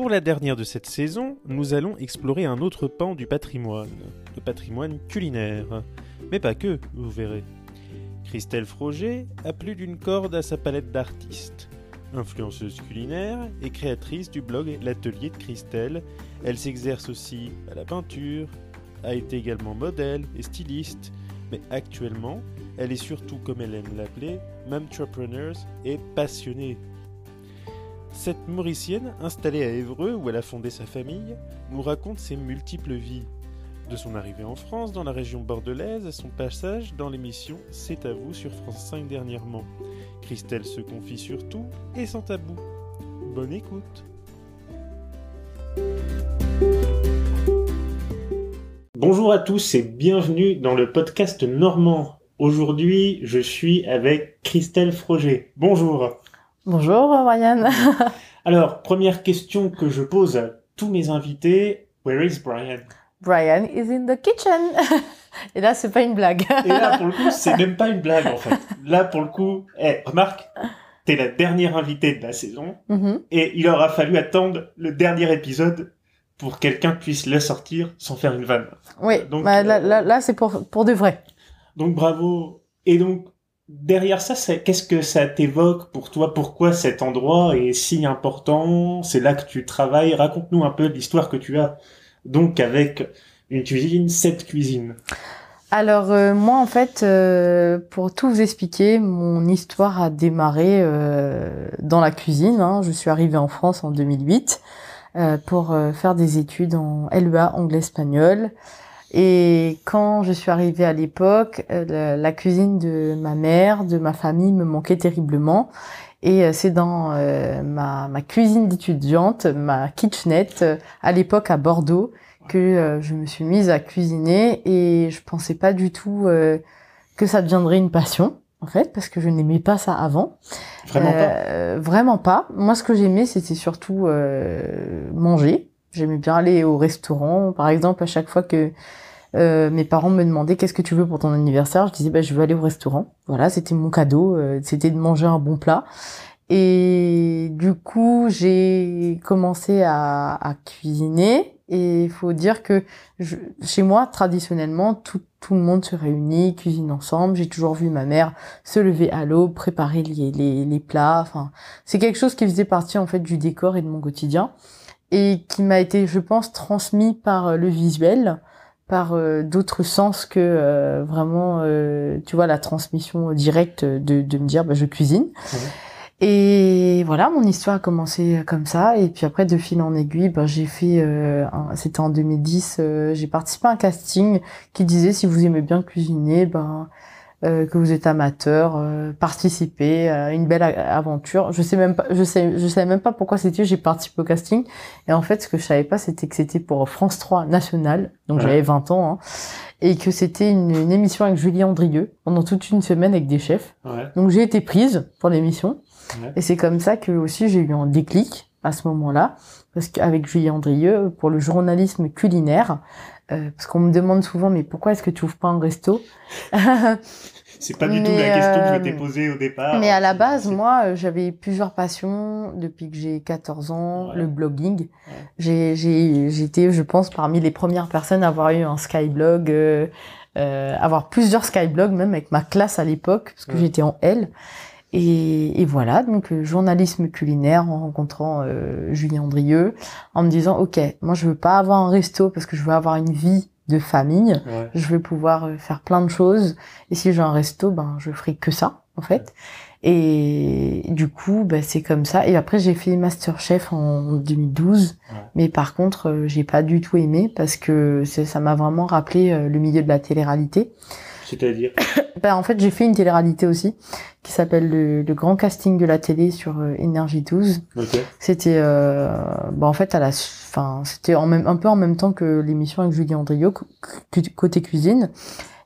Pour la dernière de cette saison, nous allons explorer un autre pan du patrimoine, le patrimoine culinaire. Mais pas que, vous verrez. Christelle Froger a plus d'une corde à sa palette d'artistes. Influenceuse culinaire et créatrice du blog L'Atelier de Christelle, elle s'exerce aussi à la peinture, a été également modèle et styliste, mais actuellement, elle est surtout, comme elle aime l'appeler, entrepreneur et passionnée. Cette Mauricienne, installée à Évreux où elle a fondé sa famille, nous raconte ses multiples vies. De son arrivée en France, dans la région bordelaise, à son passage dans l'émission C'est à vous sur France 5 dernièrement. Christelle se confie sur tout et sans tabou. Bonne écoute. Bonjour à tous et bienvenue dans le podcast normand. Aujourd'hui, je suis avec Christelle Froger. Bonjour. Bonjour Ryan. Alors, première question que je pose à tous mes invités, where is Brian? Brian is in the kitchen. Et là, c'est pas une blague. Et là, pour le coup, c'est même pas une blague en fait. Là, pour le coup, eh, remarque, t'es la dernière invitée de la saison Mhm. et il aura fallu attendre le dernier épisode pour que quelqu'un puisse le sortir sans faire une vanne. Oui, Donc, bah, là, euh, là, là, c'est pour, pour de vrai. Donc bravo. Et donc derrière ça, qu'est-ce que ça t'évoque pour toi? Pourquoi cet endroit est si important? C'est là que tu travailles? Raconte-nous un peu l'histoire que tu as. Donc avec une cuisine, cette cuisine. Alors, euh, moi, en fait, euh, pour tout vous expliquer, mon histoire a démarré euh, dans la cuisine. hein. Je suis arrivée en France en 2008 euh, pour faire des études en LEA anglais-espagnol. Et quand je suis arrivée à l'époque, euh, la, cuisine de ma mère, de ma famille me manquait terriblement. Et euh, c'est dans euh, ma, ma cuisine d'étudiante, ma kitchenette, à l'époque à Bordeaux, que euh, je me suis mise à cuisiner et je pensais pas du tout euh, que ça deviendrait une passion en fait parce que je n'aimais pas ça avant. Vraiment pas. Vraiment pas. Moi ce que j'aimais c'était surtout euh, manger. J'aimais bien aller au restaurant par exemple à chaque fois que euh, mes parents me demandaient qu'est-ce que tu veux pour ton anniversaire, je disais bah je veux aller au restaurant. Voilà, c'était mon cadeau, euh, c'était de manger un bon plat. Et du coup, j'ai commencé à, à cuisiner. Et il faut dire que je- chez moi, traditionnellement, tout, tout le monde se réunit, cuisine ensemble. J'ai toujours vu ma mère se lever à l'aube, préparer les, les, les plats. Enfin, c'est quelque chose qui faisait partie en fait du décor et de mon quotidien et qui m'a été, je pense, transmis par euh, le visuel, par euh, d'autres sens que euh, vraiment, euh, tu vois, la transmission directe de, de me dire, bah, je cuisine. Et voilà, mon histoire a commencé comme ça. Et puis après, de fil en aiguille, ben, j'ai fait, euh, c'était en 2010, euh, j'ai participé à un casting qui disait si vous aimez bien cuisiner, ben euh, que vous êtes amateur, euh, participez à une belle aventure. Je sais même pas, je sais, je savais même pas pourquoi c'était. J'ai participé au casting. Et en fait, ce que je savais pas, c'était que c'était pour France 3 national. Donc Ouais. j'avais 20 ans. Hein, et que c'était une, une émission avec Julie Andrieux pendant toute une semaine avec des chefs. Ouais. Donc j'ai été prise pour l'émission. Ouais. Et c'est comme ça que aussi j'ai eu un déclic à ce moment-là. Parce qu'avec Julie Andrieux, pour le journalisme culinaire, euh, parce qu'on me demande souvent, mais pourquoi est-ce que tu ouvres pas un resto C'est pas du tout la question que je euh, m'étais posée au départ. Mais à la base, moi, euh, j'avais plusieurs passions depuis que j'ai 14 ans. Ouais. Le blogging. J'ai, j'ai, j'étais, je pense, parmi les premières personnes à avoir eu un skyblog, euh, euh, avoir plusieurs skyblogs, même avec ma classe à l'époque, parce que Ouais. j'étais en L. Et, et voilà, donc euh, journalisme culinaire en rencontrant euh, Julien Andrieux, en me disant, ok, moi je veux pas avoir un resto parce que je veux avoir une vie de famille Ouais. je vais pouvoir euh, faire plein de choses. Et si j'ai un resto, ben je ferai que ça, en fait. Et du coup, ben, c'est comme ça. Et après, j'ai fait Masterchef en 2012. Ouais. Mais par contre, euh, j'ai pas du tout aimé parce que ça m'a vraiment rappelé euh, le milieu de la télé-réalité. C'est-à-dire. Ben, en fait, j'ai fait une télé-réalité aussi qui s'appelle le, le grand casting de la télé sur euh, Énergie 12. Ok. C'était, euh, bah en fait, à la, enfin, c'était en même, un peu en même temps que l'émission avec Julien cu- côté cuisine.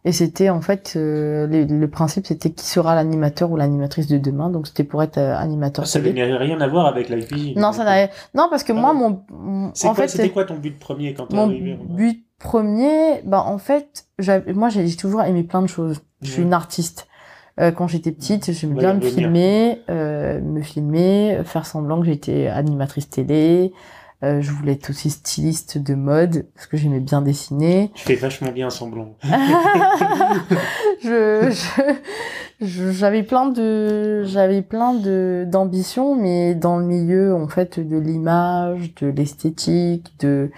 Et c'était en fait, euh, le, le principe, c'était qui sera l'animateur ou l'animatrice de demain. Donc c'était pour être euh, animateur. Ça télé. n'avait rien à voir avec la cuisine. Non, ça n'avait, non, parce que Ah moi, mon, mon- en quoi, fait, c'était quoi ton but premier quand t'es mon arrivé Romain but premier, bah en fait, j'avais- moi j'ai toujours aimé plein de choses. Je suis une artiste. Euh, quand j'étais petite, j'aimais bien me filmer, euh, me filmer, faire semblant que j'étais animatrice télé, Euh, je voulais être aussi styliste de mode parce que j'aimais bien dessiner. Tu fais vachement bien semblant. je, j'avais plein de, j'avais plein de d'ambitions, mais dans le milieu en fait de l'image, de l'esthétique, de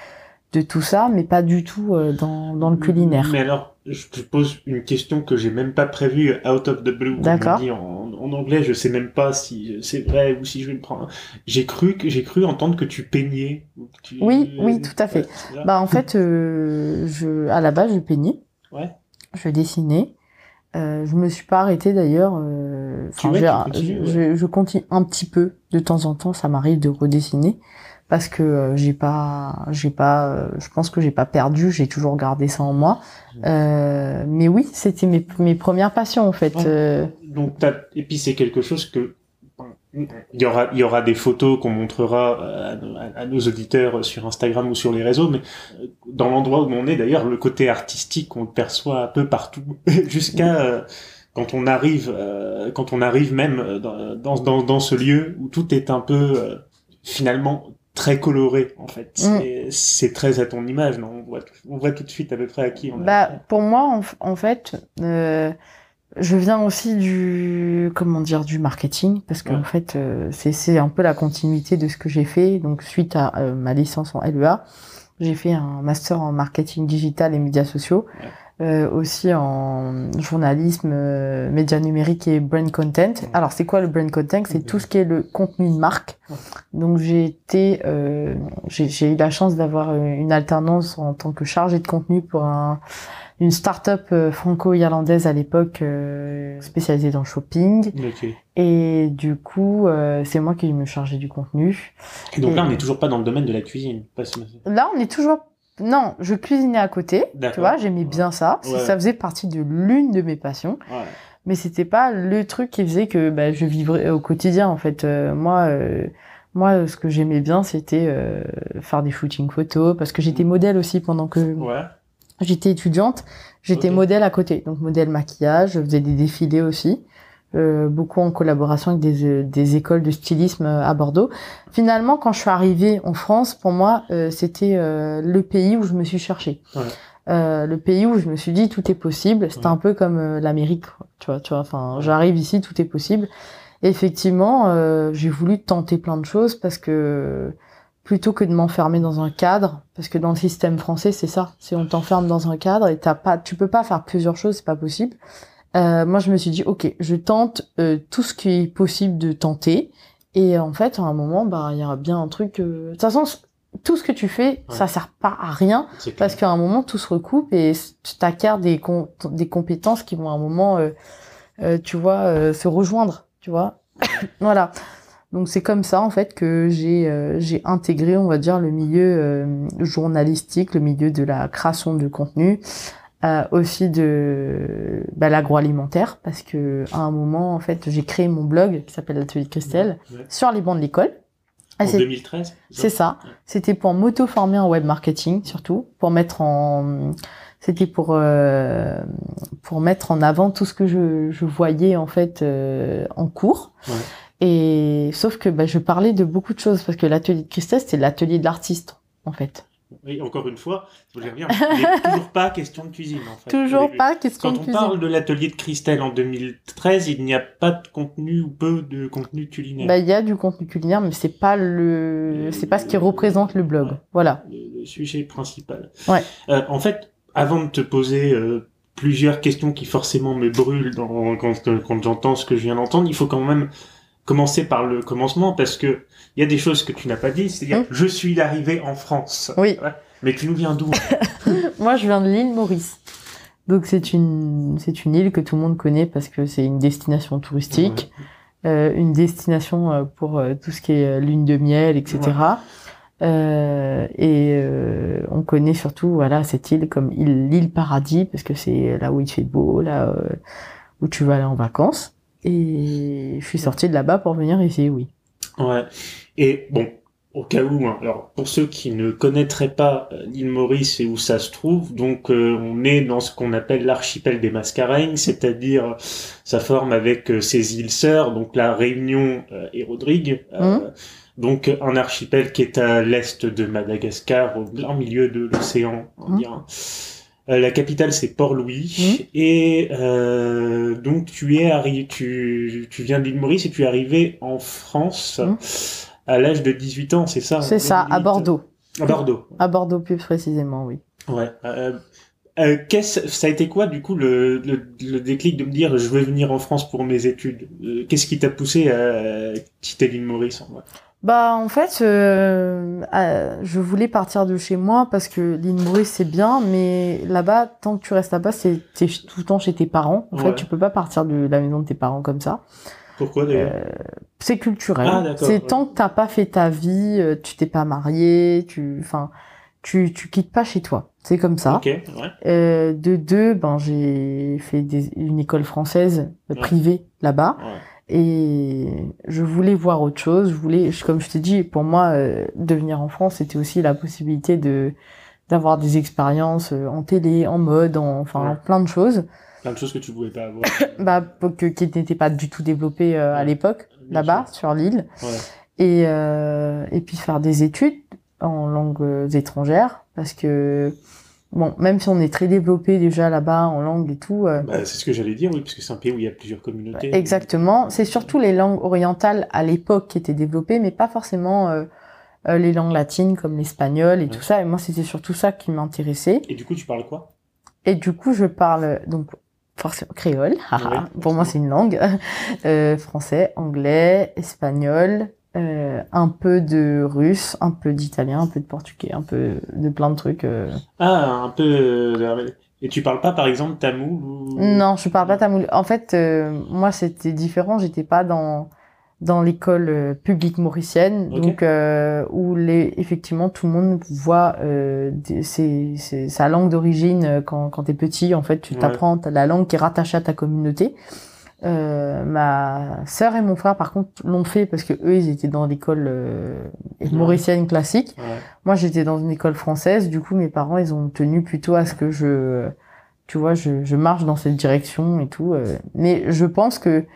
de tout ça, mais pas du tout euh, dans dans le culinaire. Mais alors, je te pose une question que j'ai même pas prévue out of the blue. D'accord. En, en anglais, je sais même pas si c'est vrai ou si je vais me prendre. J'ai cru que j'ai cru entendre que tu peignais. que tu- Oui, oui, tout à fait. Ouais. Bah en fait, euh, je, à la base, je peignais, Ouais. je dessinais. Euh, je me suis pas arrêtée d'ailleurs. Euh, ouais, je, je, je continue un petit peu de temps en temps. Ça m'arrive de redessiner parce que euh, j'ai pas, j'ai pas, euh, je pense que j'ai pas perdu. J'ai toujours gardé ça en moi. Mmh. Euh, mais oui, c'était mes, mes premières passions en fait. Euh, Donc t'as- et puis c'est quelque chose que il y aura il y aura des photos qu'on montrera euh, à, nos- à nos auditeurs sur Instagram ou sur les réseaux mais euh, dans l'endroit où on est d'ailleurs le côté artistique on le perçoit un peu partout jusqu'à euh, quand on arrive euh, quand on arrive même euh, dans, dans dans dans ce lieu où tout est un peu euh, finalement très coloré en fait. C'est c'est très à ton image non? On voit tout- on voit tout de suite à peu près à qui on Bah, pour moi, en, fait, euh, je viens aussi du, comment dire, du marketing, parce qu'en Ouais. fait, euh, c'est c'est un peu la continuité de ce que j'ai fait. Donc, suite à euh, ma licence en LEA, j'ai fait un master en marketing digital et médias sociaux, euh, aussi en journalisme, euh, médias numériques et brand content. Alors, c'est quoi le brand content? C'est tout ce qui est le contenu de marque. Donc, j'ai été, euh, j'ai j'ai eu la chance d'avoir euh, une alternance en tant que chargée de contenu pour un une start-up euh, franco-irlandaise à l'époque euh, spécialisée dans le shopping et du coup euh, c'est moi qui me chargeais du contenu. Et donc là, on n'est toujours pas dans le domaine de la cuisine. Pas Là on est toujours non, je cuisinais à côté, tu vois, j'aimais bien ça, Ouais. ça faisait partie de l'une de mes passions, Ouais. mais c'était pas le truc qui faisait que bah, je vivrais au quotidien en fait. Euh, moi euh, moi ce que j'aimais bien c'était euh, faire des shootings photos parce que j'étais modèle aussi pendant que. J'étais étudiante, j'étais modèle à côté, donc modèle maquillage, je faisais des défilés aussi, euh, beaucoup en collaboration avec des, euh, des écoles de stylisme euh, à Bordeaux. Finalement, quand je suis arrivée en France, pour moi, euh, c'était euh, le pays où je me suis cherchée. Ouais. Euh, le pays où je me suis dit tout est possible. C'était Ouais. un peu comme l'Amérique, tu vois, tu vois. Enfin, j'arrive ici, tout est possible. Effectivement, euh, j'ai voulu tenter plein de choses parce que plutôt que de m'enfermer dans un cadre, parce que dans le système français, c'est ça, c'est on t'enferme dans un cadre et t'as pas, tu peux pas faire plusieurs choses, c'est pas possible. Euh, moi, je me suis dit, ok, je tente euh, tout ce qui est possible de tenter, et en fait, à un moment, bah, il y aura bien un truc. euh, De toute façon, tout ce que tu fais, ça sert pas à rien, parce qu'à un moment, tout se recoupe et tu t'acquiers des, com- des compétences qui vont à un moment, euh, euh, tu vois, euh, se rejoindre, tu vois. voilà. Donc c'est comme ça en fait que j'ai euh, j'ai intégré, on va dire, le milieu euh, journalistique, le milieu de la création de contenu, euh, aussi de bah, l'agroalimentaire, parce que à un moment en fait j'ai créé mon blog qui s'appelle l'atelier de Christelle Ouais. sur les bancs de l'école. En Ah, c'est- 2013 c'est ça. C'était pour m'auto-former en web marketing, surtout, pour mettre en, c'était pour euh, pour mettre en avant tout ce que je, je voyais en fait euh, en cours. Ouais. Et sauf que bah, je parlais de beaucoup de choses parce que l'atelier de Christelle c'était l'atelier de l'artiste en fait. Oui, encore une fois, je reviens, il n'est toujours pas question de cuisine en fait. Toujours pas question Quand de on cuisine. parle de l'atelier de Christelle en 2013, il n'y a pas de contenu ou peu de contenu culinaire. Bah il y a du contenu culinaire mais c'est pas le c'est pas ce qui représente le blog. Ouais. Voilà. le, le sujet principal. Ouais. Euh, en fait, avant de te poser euh, plusieurs questions qui forcément me brûlent dans, quand, quand j'entends ce que je viens d'entendre, il faut quand même commencer par le commencement parce que il y a des choses que tu n'as pas dit, c'est-à-dire Mm. je suis arrivé en France. Oui. Ouais. Mais tu nous viens d'où? Moi, je viens de l'île Maurice. Donc c'est une c'est une île que tout le monde connaît parce que c'est une destination touristique, euh, une destination euh, pour euh, tout ce qui est lune de miel, etc. Euh, et euh, on connaît surtout voilà cette île comme île l'île paradis parce que c'est là où il fait beau, là où tu vas aller en vacances. Et je suis sortie de là-bas pour venir ici, oui. Ouais. Et bon, au cas où, hein, alors pour ceux qui ne connaîtraient pas euh, l'île Maurice et où ça se trouve, donc euh, on est dans ce qu'on appelle l'archipel des Mascareignes, c'est-à-dire euh, ça forme avec euh, ses îles sœurs, donc la Réunion euh, et Rodrigue. Euh, donc un archipel qui est à l'est de Madagascar, au plein milieu de l'océan, on Mhm. Euh, la capitale c'est Port-Louis et euh, donc tu es arrivé, tu, tu viens de l'île Maurice et tu es arrivé en France Mhm. à l'âge de 18 ans, c'est ça C'est ça, à 2008? Bordeaux. À Bordeaux. À Bordeaux plus précisément, oui. Ouais. Euh, euh, qu'est-ce, ça a été quoi du coup le, le, le déclic de me dire je vais venir en France pour mes études? Euh, Qu'est-ce qui t'a poussé à quitter l'île Maurice en vrai? Bah en fait, euh, euh, je voulais partir de chez moi parce que l'île Maurice c'est bien, mais là-bas, tant que tu restes là-bas, c'est t'es tout le temps chez tes parents. En Ouais. fait, tu peux pas partir de la maison de tes parents comme ça. Pourquoi d'ailleurs? Euh, c'est culturel. Ah, d'accord, c'est ouais. tant que t'as pas fait ta vie, euh, tu t'es pas marié, tu, enfin, tu, tu quittes pas chez toi. C'est comme ça. Ouais. Euh, de deux, ben j'ai fait des, une école française euh, privée là-bas ouais. Et je voulais voir autre chose. Je voulais, comme je t'ai dit, pour moi, euh, devenir en France, c'était aussi la possibilité de d'avoir des expériences euh, en télé, en mode, en, enfin Ouais. plein de choses, Plein de choses que tu pouvais pas avoir. bah que, qui n'étaient pas du tout développées euh, à l'époque là-bas sur l'île Ouais. et euh, et puis faire des études en langues euh, étrangères parce que bon même si on est très développé déjà là-bas en langue et tout euh, Bah, c'est ce que j'allais dire, oui, parce que c'est un pays où il y a plusieurs communautés. exactement. C'est surtout les langues orientales à l'époque qui étaient développées mais pas forcément euh, euh, les langues latines comme l'espagnol et Ouais. tout ça. Et moi c'était surtout ça qui m'intéressait. Et du coup, tu parles quoi? Et du coup je parle donc forcément créole. Ouais, pour moi c'est une langue. Euh, français anglais espagnol euh, un peu de russe un peu d'italien un peu de portugais un peu de plein de trucs euh. Ah, un peu. euh, Et tu parles pas, par exemple, tamoul ou... non je parle pas tamoul en fait euh, moi c'était différent j'étais pas dans dans l'école euh, publique mauricienne Ok. donc euh, où les effectivement tout le monde voit euh, des- c'est c'est sa langue d'origine euh, quand quand t'es petit en fait tu Ouais. t'apprends t'as la langue qui est rattachée à ta communauté euh, ma sœur et mon frère par contre l'ont fait parce que eux ils étaient dans l'école euh, mauricienne classique Ouais. moi j'étais dans une école française du coup mes parents ils ont tenu plutôt à ce que je tu vois je, je marche dans cette direction et tout euh. mais je pense que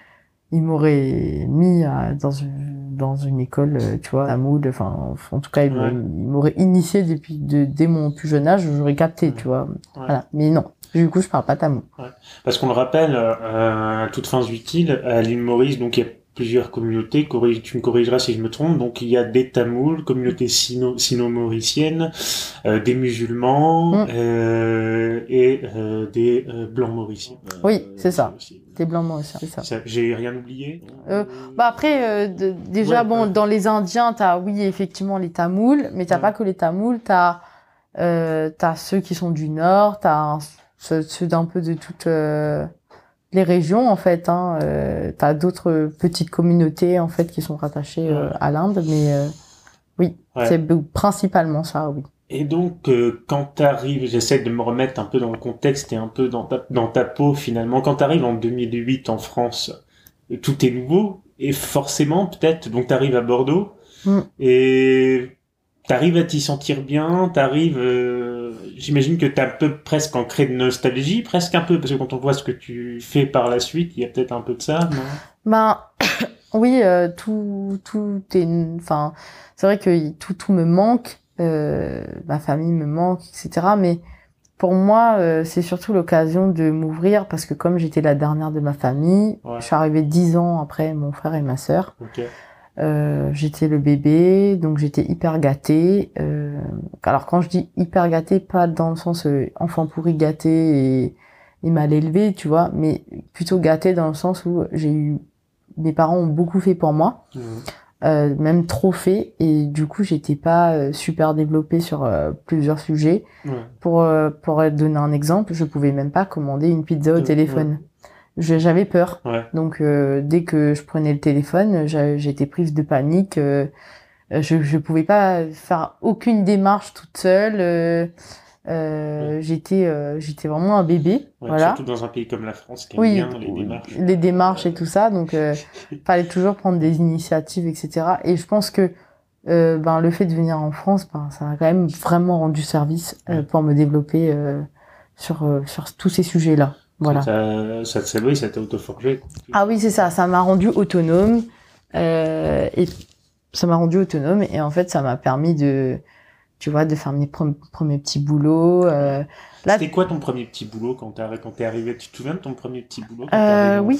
ils m'auraient mis à- dans une dans une école euh, tu vois à Mood enfin en tout cas ils m'auraient- Ouais. ils m'auraient initié depuis de, dès mon plus jeune âge j'aurais capté Ouais. tu vois voilà mais non du coup je parle pas tamoul Parce qu'on le rappelle, euh, à toutes fins utiles, à l'île Maurice, donc il y a plusieurs communautés, corrige- tu me corrigeras si je me trompe, donc il y a des Tamouls, communauté sino- sino-mauricienne, euh, des musulmans Mm. euh, et euh, des euh, blancs mauriciens. Oui, c'est ça. aussi. t'es blanc moi aussi c'est ça Ça, J'ai rien oublié? Euh, Bah après, euh, de- déjà Ouais, bon, dans les Indiens, t'as oui effectivement les Tamouls, mais t'as Ouais. pas que les Tamouls, t'as euh, t'as ceux qui sont du Nord, t'as un- ceux, d'un peu de toutes euh, les régions en fait. Hein, euh, t'as d'autres petites communautés en fait qui sont rattachées euh, Ouais. à l'Inde, mais euh, oui, Ouais. c'est principalement ça, oui. Et donc, euh, quand t'arrives, j'essaie de me remettre un peu dans le contexte et un peu dans ta, dans ta peau finalement, quand t'arrives en 2008 en France, tout est nouveau, et forcément, peut-être, donc t'arrives à Bordeaux, Mm. et t'arrives à t'y sentir bien, t'arrives, euh, j'imagine que t'as un peu presque ancré de nostalgie, presque un peu, parce que quand on voit ce que tu fais par la suite, il y a peut-être un peu de ça, non? Ben oui, euh, tout tout est enfin c'est vrai que tout tout me manque, euh, ma famille me manque, etc. Mais pour moi, euh, c'est surtout l'occasion de m'ouvrir parce que comme j'étais la dernière de ma famille, Ouais. je suis arrivée dix ans après mon frère et ma sœur. Euh, j'étais le bébé, donc j'étais hyper gâtée. Euh, alors quand je dis hyper gâtée, pas dans le sens euh, enfant pourri gâté et, et mal élevé, tu vois, mais plutôt gâtée dans le sens où j'ai eu mes parents ont beaucoup fait pour moi, Mhm. euh, même trop fait, et du coup j'étais pas euh, super développée sur plusieurs sujets. Pour pour donner un exemple, je pouvais même pas commander une pizza au téléphone. Je- J'avais peur. Ouais. Donc euh, dès que je prenais le téléphone, j'étais prise de panique. euh, je je pouvais pas faire aucune démarche toute seule. euh, euh, J'étais euh, j'étais vraiment un bébé. Ouais, voilà. Surtout dans un pays comme la France qui aime Oui, bien les démarches. les démarches et tout ça. Donc euh, fallait toujours prendre des initiatives, etc. Et je pense que euh, ben le fait de venir en France, ben ça a quand même vraiment rendu service euh, pour me développer euh, sur euh, sur tous ces sujets-là. Voilà. Ça, ça, oui, ça t'a auto-forgé. Ah oui, c'est ça. Ça m'a rendu autonome. Euh, et ça m'a rendu autonome et en fait, ça m'a permis de, tu vois, de faire mes pre- premiers petits boulots. Euh, C'était quoi ton premier petit boulot quand t'es arrivé? Tu te souviens de ton premier petit boulot quand euh, oui,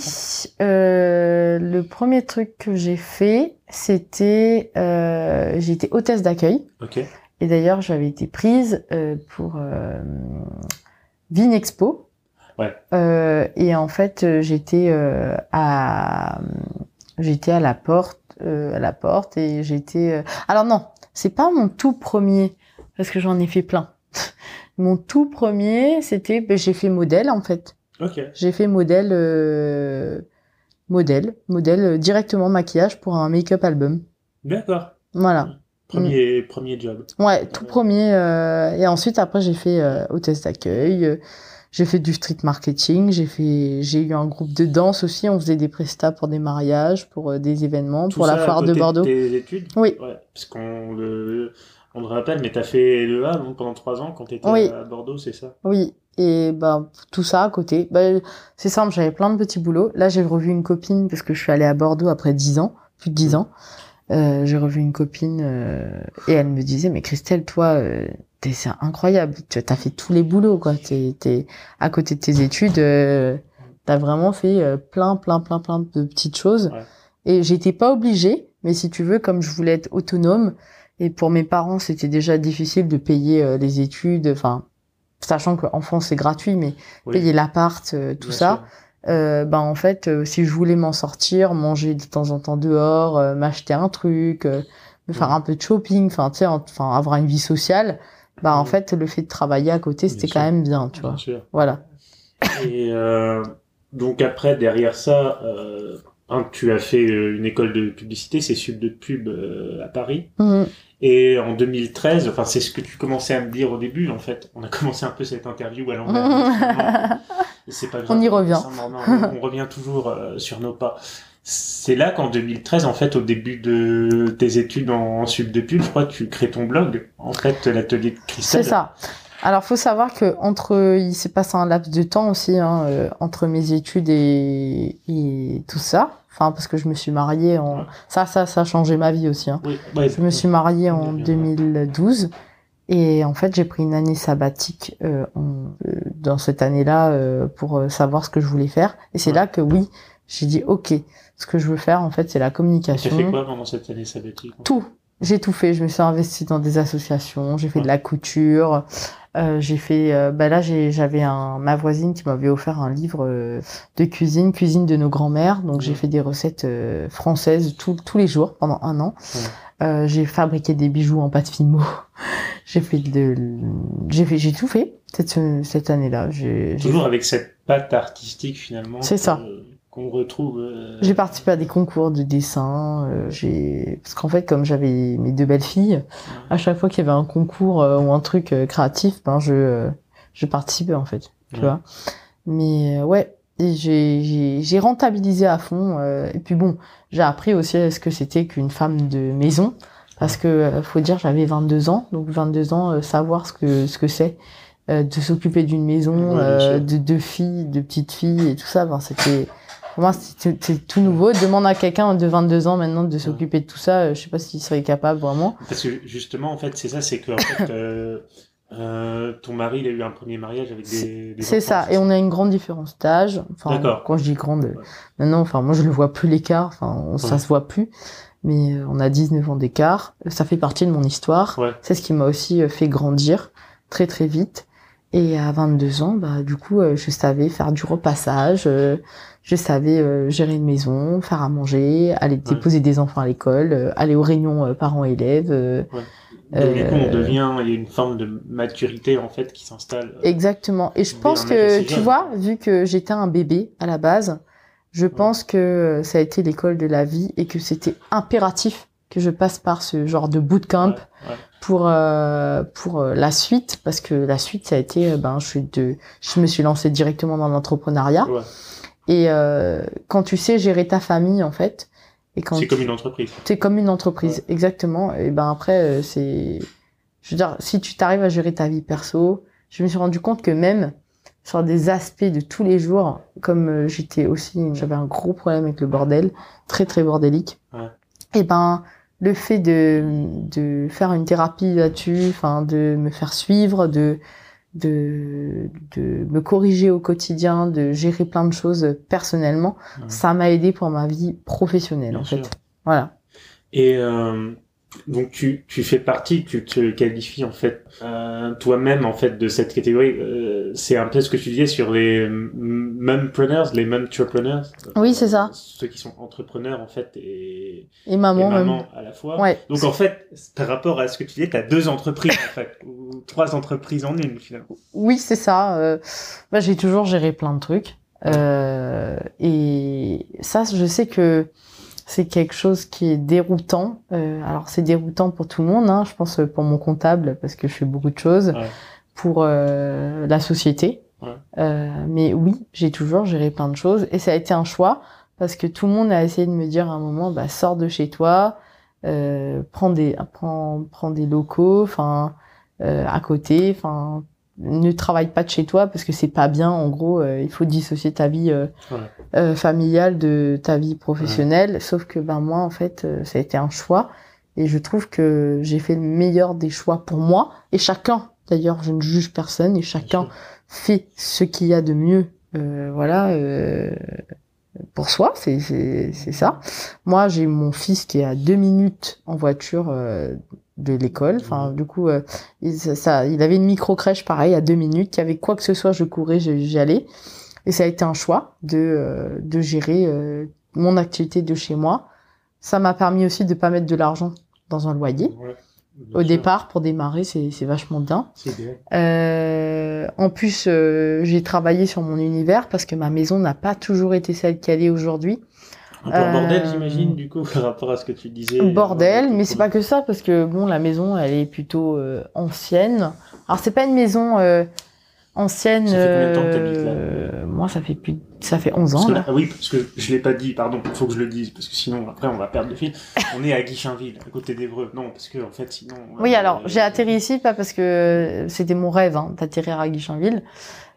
euh, le premier truc que j'ai fait, c'était, euh, j'étais hôtesse d'accueil. Ok. Et d'ailleurs, j'avais été prise euh, pour euh, Vinexpo. Ouais. Euh, et en fait, euh, j'étais euh, à j'étais à la porte, à la porte, et j'étais. Alors non, c'est pas mon tout premier parce que j'en ai fait plein. mon tout premier, c'était ben, j'ai fait modèle en fait. Ok. J'ai fait modèle, modèle, modèle directement maquillage pour un make-up album. D'accord. Voilà. Premier, premier job. Ouais, tout premier. euh, et ensuite, après, j'ai fait euh, hôtesse d'accueil. J'ai fait du street marketing. J'ai fait, j'ai eu un groupe de danse aussi. On faisait des prestats pour des mariages, pour euh, des événements, Tout pour la ça foire de Bordeaux. tes études? Oui. Ouais, parce qu'on le, on le rappelle, mais t'as fait le A donc, pendant trois ans quand t'étais Oui. à Bordeaux, c'est ça? Oui. Et bah tout ça à côté. Bah, c'est simple. J'avais plein de petits boulots. Là, j'ai revu une copine parce que je suis allée à Bordeaux après dix ans, plus de dix ans. Euh, j'ai revu une copine euh, et elle me disait mais Christelle, toi, euh, c'est incroyable. Tu as fait tous les boulots quoi. T'es t'es à côté de tes études. Euh, T'as vraiment fait euh, plein, plein, plein, plein de petites choses. Ouais. Et j'étais pas obligée, mais si tu veux, comme je voulais être autonome, et pour mes parents, c'était déjà difficile de payer euh, les études, enfin, sachant qu'en France, c'est gratuit, mais Oui, payer l'appart, euh, tout bien ça, euh, ben en fait, si je voulais m'en sortir, manger de temps en temps dehors, m'acheter un truc, euh, me faire Ouais. un peu de shopping, enfin, tu sais, en- enfin, avoir une vie sociale, ben en Ouais. fait, le fait de travailler à côté, c'était quand même bien, tu vois. Bien sûr. Voilà. Et euh, donc après, derrière ça, euh, hein, tu as fait euh, une école de publicité, c'est Sud de Pub euh, à Paris. Mhm. Et en 2013, enfin c'est ce que tu commençais à me dire au début en fait. On a commencé un peu cette interview à l'envers. c'est pas grave. On y revient. On, on revient toujours euh, sur nos pas. C'est là qu'en 2013, en fait, au début de tes études en, sub de pub, je crois que tu crées ton blog. En fait, l'atelier de Christelle. C'est ça. Alors, faut savoir que entre, il s'est passé un laps de temps aussi hein, euh, entre mes études et, et tout ça. Enfin, parce que je me suis mariée en, ça, ça, ça a changé ma vie aussi. Hein. Oui, ouais, Je me suis mariée en On y reviendra. 2012 et en fait, j'ai pris une année sabbatique euh, en- euh, dans cette année-là euh, pour euh, savoir ce que je voulais faire. Et c'est Ouais. là que oui, j'ai dit ok, ce que je veux faire en fait, c'est la Tu communication. fait quoi pendant cette année sabbatique Tout. J'ai tout fait. Je me suis investie dans des associations. J'ai fait de la couture. Euh, j'ai fait. euh, bah là, j'avais un ma voisine qui m'avait offert un livre euh, de cuisine, cuisine de nos grands-mères. Donc j'ai Ouais. fait des recettes euh, françaises tout- tous les jours pendant un an. Euh, j'ai fabriqué des bijoux en pâte fimo. j'ai fait de. J'ai fait. J'ai tout fait cette cette année-là. Toujours avec cette patte artistique finalement. C'est ça. Qu'on retrouve. euh, J'ai participé à des concours de dessin. euh, j'ai parce qu'en fait, comme j'avais mes deux belles filles, à chaque fois qu'il y avait un concours euh, ou un truc euh, créatif, ben je euh, je participais en fait, tu Ouais. vois. Mais euh, ouais, j'ai rentabilisé à fond. euh, et puis bon, j'ai appris aussi ce que c'était qu'une femme de maison, parce que faut dire j'avais 22 ans, donc 22 ans, euh, savoir ce que ce que c'est. euh, de s'occuper d'une maison, Ouais, euh, de deux filles, de petites filles et tout ça, ben c'était pour moi, c'est tout nouveau. Demande à quelqu'un de 22 ans maintenant de s'occuper de tout ça. euh, Je sais pas s'il serait capable vraiment. Parce que justement, en fait, c'est ça, c'est que en fait, euh, euh, ton mari, il a eu un premier mariage avec des. des C'est ça. Et on a une grande différence d'âge. Enfin, D'accord. quand je dis grande, euh, maintenant, enfin, moi, je le vois plus l'écart. Enfin, on- ça Ouais. se voit plus. Mais euh, on a 19 ans d'écart. Ça fait partie de mon histoire. Ouais. C'est ce qui m'a aussi fait grandir très, très vite. Et à 22 ans, bah, du coup, euh, je savais faire du repassage. euh, je savais euh, gérer une maison, faire à manger, aller Ouais. déposer des enfants à l'école, euh, aller aux réunions euh, parents-élèves. euh, Donc, du coup, on Euh, devient, il y a une forme de maturité en fait qui s'installe. Exactement. Et je pense que, tu vois, vu que j'étais un bébé à la base, je pense que euh, ça a été l'école de la vie et que c'était impératif que je passe par ce genre de bootcamp Ouais, ouais. pour euh, pour euh, la suite parce que la suite ça a été euh, ben je suis de je me suis lancée directement dans l'entrepreneuriat Ouais. Et euh, quand tu sais gérer ta famille en fait et quand C'est tu- comme une entreprise. c'est comme une entreprise, exactement. Et ben après, euh, c'est, je veux dire, si tu t'arrives à gérer ta vie perso, je me suis rendu compte que même sur des aspects de tous les jours, comme euh, j'étais aussi, j'avais un gros problème avec le bordel, très très bordélique. Ouais. Et ben, le fait de, de faire une thérapie là-dessus, enfin de me faire suivre, de, de, de me corriger au quotidien, de gérer plein de choses personnellement, Ouais. ça m'a aidé pour ma vie professionnelle Bien en sûr. fait. Voilà. Et euh, donc tu, tu fais partie, tu te qualifies en fait euh, toi-même en fait de cette catégorie. Euh, c'est un peu ce que tu disais sur les mumpreneurs, les mumtrepreneurs. Oui, c'est ça. Ceux qui sont entrepreneurs en fait et, Et et maman, maman même. à la fois. Ouais. Donc en fait, par rapport à ce que tu disais, tu as deux entreprises en fait, ou trois entreprises en une finalement. Oui, c'est ça. Euh, bah, j'ai toujours géré plein de trucs. Euh, et ça, je sais que c'est quelque chose qui est déroutant. Euh, alors, c'est déroutant pour tout le monde. Hein, je pense pour mon comptable, parce que je fais beaucoup de choses. Ouais. Pour euh, la société. Ouais. Euh, mais oui, j'ai toujours géré plein de choses. Et ça a été un choix, parce que tout le monde a essayé de me dire à un moment, bah, sors de chez toi, euh, prends, des, prends, prends des locaux, enfin, euh, à côté, enfin, ne travaille pas de chez toi parce que c'est pas bien. En gros, euh, il faut dissocier ta vie euh, Ouais. euh, familiale de ta vie professionnelle. Sauf que ben moi, en fait, euh, ça a été un choix et je trouve que j'ai fait le meilleur des choix pour moi et chacun. D'ailleurs, je ne juge personne et chacun fait ce qu'il y a de mieux. Euh, voilà. Euh, pour soi, c'est c'est c'est ça. Moi, j'ai mon fils qui est à deux minutes en voiture euh, de l'école. Enfin, du coup, euh, il, ça, il avait une micro crèche pareil à deux minutes. Il y avait quoi que ce soit, je courais, je- j'y allais. Et ça a été un choix de euh, de gérer euh, mon activité de chez moi. Ça m'a permis aussi de pas mettre de l'argent dans un loyer. Ouais, bien Au sûr. départ, pour démarrer, c'est c'est vachement bien. Idéal. Euh, en plus, euh, j'ai travaillé sur mon univers parce que ma maison n'a pas toujours été celle qu'elle est aujourd'hui. Un peu bordel, Euh, j'imagine, du coup, par rapport à ce que tu disais. Bordel, Euh, mais c'est pas que ça parce que bon, la maison, elle est plutôt euh, ancienne. Alors c'est pas une maison euh, ancienne. Ça fait combien de temps que t'habites là euh, Moi, ça fait plus, ça fait 11 Parce ans que là. là- ah oui, parce que je l'ai pas dit, pardon, il faut que je le dise, parce que sinon, après, on va perdre le fil. On est à Guichainville, à côté d'Evreux. Non, parce que, en fait, sinon... Oui, alors j'ai atterri ici pas parce que c'était mon rêve hein, d'atterrir à Guichainville.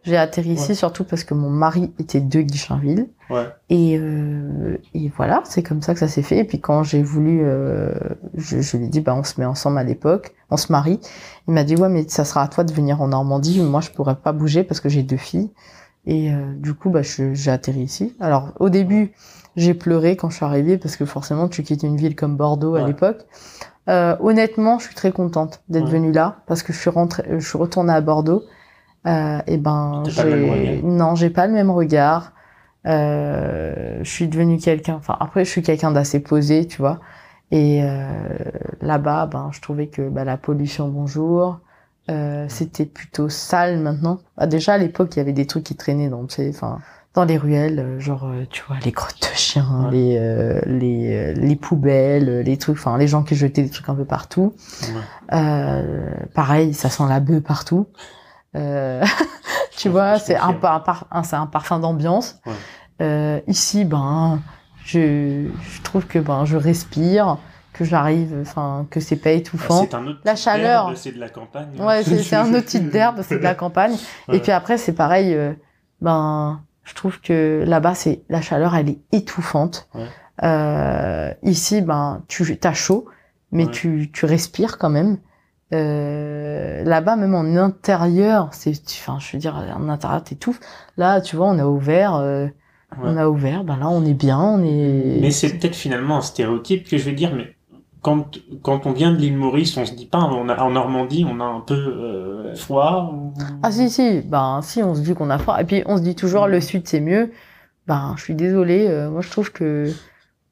J'ai atterri ici surtout parce que mon mari était de Guichainville. Ouais, Et, euh, et voilà, c'est comme ça que ça s'est fait. Et puis quand j'ai voulu, euh, je, je lui ai dit, bah, on se met ensemble à l'époque, on se marie. Il m'a dit, ouais, mais ça sera à toi de venir en Normandie. Moi, je pourrais pas bouger parce que j'ai deux filles. Et euh, du coup, bah, j'ai atterri ici. Alors, au début, j'ai pleuré quand je suis arrivée parce que forcément, tu quittes une ville comme Bordeaux à l'époque. Euh, honnêtement, je suis très contente d'être venue là parce que je suis rentrée, je suis retournée à Bordeaux. Euh, et ben, j'ai, regard. non, j'ai pas le même regard. Euh, je suis devenue quelqu'un. Enfin, après, je suis quelqu'un d'assez posé, tu vois. Et euh, là-bas, ben, je trouvais que bah, la pollution, bonjour. Euh, c'était plutôt sale maintenant. Ah, déjà à l'époque, il y avait des trucs qui traînaient dans, tu sais, enfin, dans les ruelles, euh, genre, euh, tu vois, les crottes de chiens, Ouais. les, euh, les, les poubelles, les trucs, enfin, les gens qui jetaient des trucs un peu partout. ouais. Euh, pareil, ça sent la bœuf partout. Euh, tu vois, c'est un, par- un, parfum d'ambiance. Ouais. Euh, ici, ben, je, je trouve que ben, je respire, que j'arrive, enfin, que c'est pas étouffant. c'est un autre La type chaleur. d'herbe, C'est de la campagne. hein. Ouais, c'est un autre type d'herbe, c'est de la campagne. Ouais. Et puis après, c'est pareil. euh, ben, je trouve que là-bas, c'est la chaleur, elle est étouffante. Ouais. Euh, ici, ben, tu as chaud, mais tu, tu respires quand même. Euh, là-bas, même en intérieur, c'est, enfin, je veux dire, en intérieur, t'étouffes. Là, tu vois, on a ouvert, euh, on a ouvert. Ben là, on est bien, on est. Mais c'est peut-être finalement un stéréotype que je vais dire, mais quand, quand on vient de l'île Maurice, on se dit pas, on a, en Normandie, on a un peu euh, froid ou... Ah si si, ben si on se dit qu'on a froid et puis on se dit toujours le sud c'est mieux. Ben je suis désolée, euh, moi je trouve que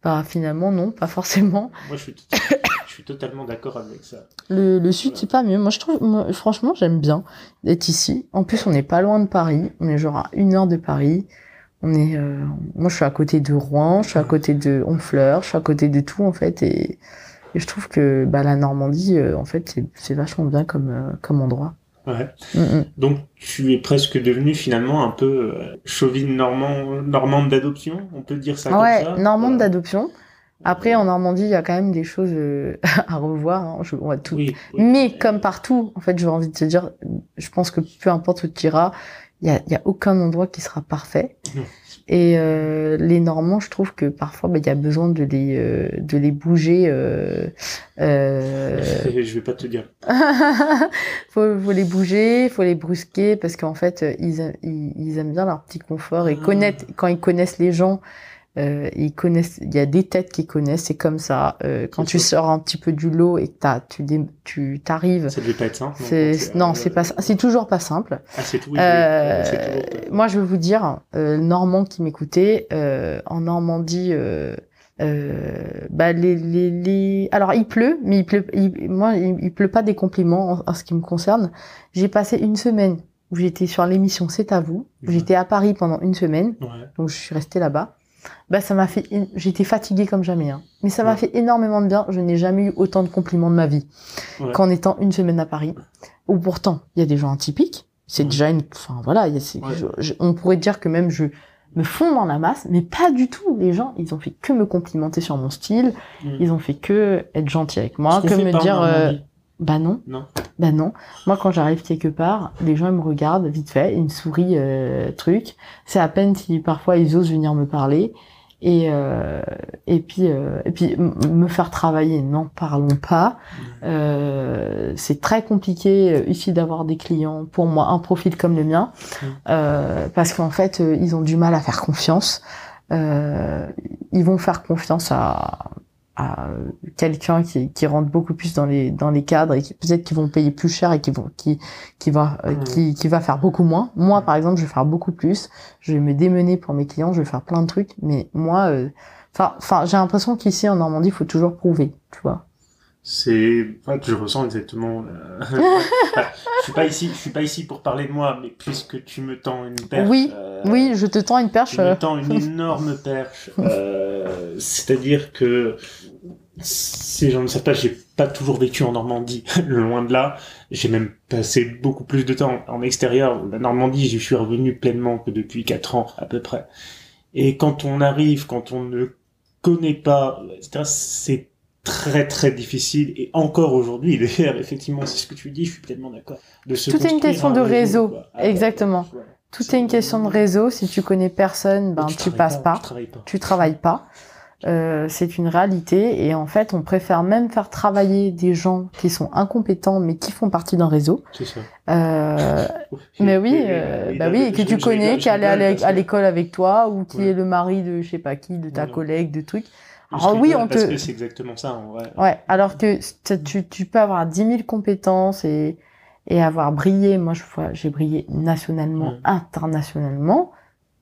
bah finalement non, pas forcément. Moi, je suis, suis totalement d'accord avec ça. Le, le sud c'est pas mieux. Moi je trouve moi, franchement j'aime bien d'être ici. En plus on n'est pas loin de Paris, on est genre à une heure de Paris. On est euh, moi je suis à côté de Rouen, je suis à côté de Honfleur, je suis à côté de tout en fait et, et je trouve que bah la Normandie euh, en fait c'est vachement bien comme euh, comme endroit. Ouais. Mm, mm. Donc, tu es presque devenu finalement un peu chauvine normand, normande d'adoption, on peut dire ça ouais, comme ça normande Voilà. d'adoption. Après, en Normandie, il y a quand même des choses euh, à revoir. hein. Je- on va tout. Oui, oui. Mais comme partout, en fait, j'ai envie de te dire, je pense que peu importe où tu iras, Il y a, y a aucun endroit qui sera parfait. Non. Et euh, les Normands, je trouve que parfois, bah, il y a besoin de les, euh, de les bouger. Euh, euh, Je vais pas te dire. faut, faut les bouger, faut les brusquer parce qu'en fait, ils, ils, ils aiment bien leur petit confort et Ah. connaître quand ils connaissent les gens. Euh, ils connaissent, il y a des têtes qui connaissent, c'est comme ça. Euh, quand tu sors un petit peu du lot et que t'as, tu, dé- tu t'arrives, c'est quand tu- non, euh, c'est pas, c'est toujours pas simple. Ah, c'est tout. Euh, toujours- moi, je veux vous dire, euh, Normand qui m'écoutait, euh, en Normandie, euh, bah les, les, les... alors il pleut, mais il pleut, il- moi, il, il pleut pas des compliments en, en ce qui me concerne. J'ai passé une semaine où j'étais sur l'émission C'est à vous. Mhm. J'étais à Paris pendant une semaine, Ouais. donc je suis restée là-bas. Bah ça m'a fait, j'étais fatiguée comme jamais, hein. mais ça m'a Ouais. fait énormément de bien. Je n'ai jamais eu autant de compliments de ma vie Ouais. qu'en étant une semaine à Paris. Ou pourtant, il y a des gens atypiques. C'est Ouais. déjà une, enfin voilà, il y a- c'est- Ouais. je- je- on pourrait dire que même je me fonds dans la masse, mais pas du tout. Les gens, ils ont fait que me complimenter sur mon style, Mm. ils ont fait que être gentils avec moi, que me dire, euh, bah non, Non. bah non. Moi, quand j'arrive quelque part, les gens ils me regardent vite fait, ils me sourient, euh, truc. C'est à peine si parfois ils osent venir me parler. Et euh, et puis euh, et puis me faire travailler, n'en parlons pas. Euh, c'est très compliqué euh, ici d'avoir des clients pour moi un profil comme le mien euh, parce qu'en fait euh, ils ont du mal à faire confiance. Euh, ils vont faire confiance à à quelqu'un qui, qui rentre beaucoup plus dans les dans les cadres et qui peut-être qu'ils vont payer plus cher et qui vont qui qui va euh, Mm. qui qui va faire beaucoup moins. Moi par exemple, je vais faire beaucoup plus. Je vais me démener pour mes clients, je vais faire plein de trucs, mais moi euh, enfin enfin j'ai l'impression qu'ici en Normandie, il faut toujours prouver, tu vois. C'est, enfin, je ressens exactement. euh, je suis pas ici, je suis pas ici pour parler de moi, mais puisque tu me tends une perche. Oui, euh, Oui, je te tends une perche. Tu euh, me tends une énorme perche. Euh, C'est-à-dire que ces gens ne savent pas, j'ai pas toujours vécu en Normandie, loin de là. J'ai même passé beaucoup plus de temps en extérieur. La Normandie, j'y suis revenu pleinement que depuis quatre ans à peu près. Et quand on arrive, quand on ne connaît pas, c'est très très difficile. Et encore aujourd'hui, effectivement, c'est ce que tu dis, je suis pleinement d'accord. De se Tout est une question un de réseau. Ah, exactement. Tout est une question de réseau. Si tu connais personne, ben tu, travailles passes pas, Tu travailles pas. tu travailles pas. Euh, c'est une réalité et en fait, on préfère même faire travailler des gens qui sont incompétents mais qui font partie d'un réseau. Ça. Euh, mais oui, euh, bah oui, et que tu connais, qui est allé à l'é- à l'école avec toi ou qui Ouais. est le mari de je sais pas qui, de ta Voilà. collègue, de trucs. Alors oui, on parce te- que c'est exactement ça, en vrai. Ouais, alors que tu, tu peux avoir 10 000 compétences et, et avoir brillé. Moi, je vois, j'ai brillé nationalement, Mm. internationalement,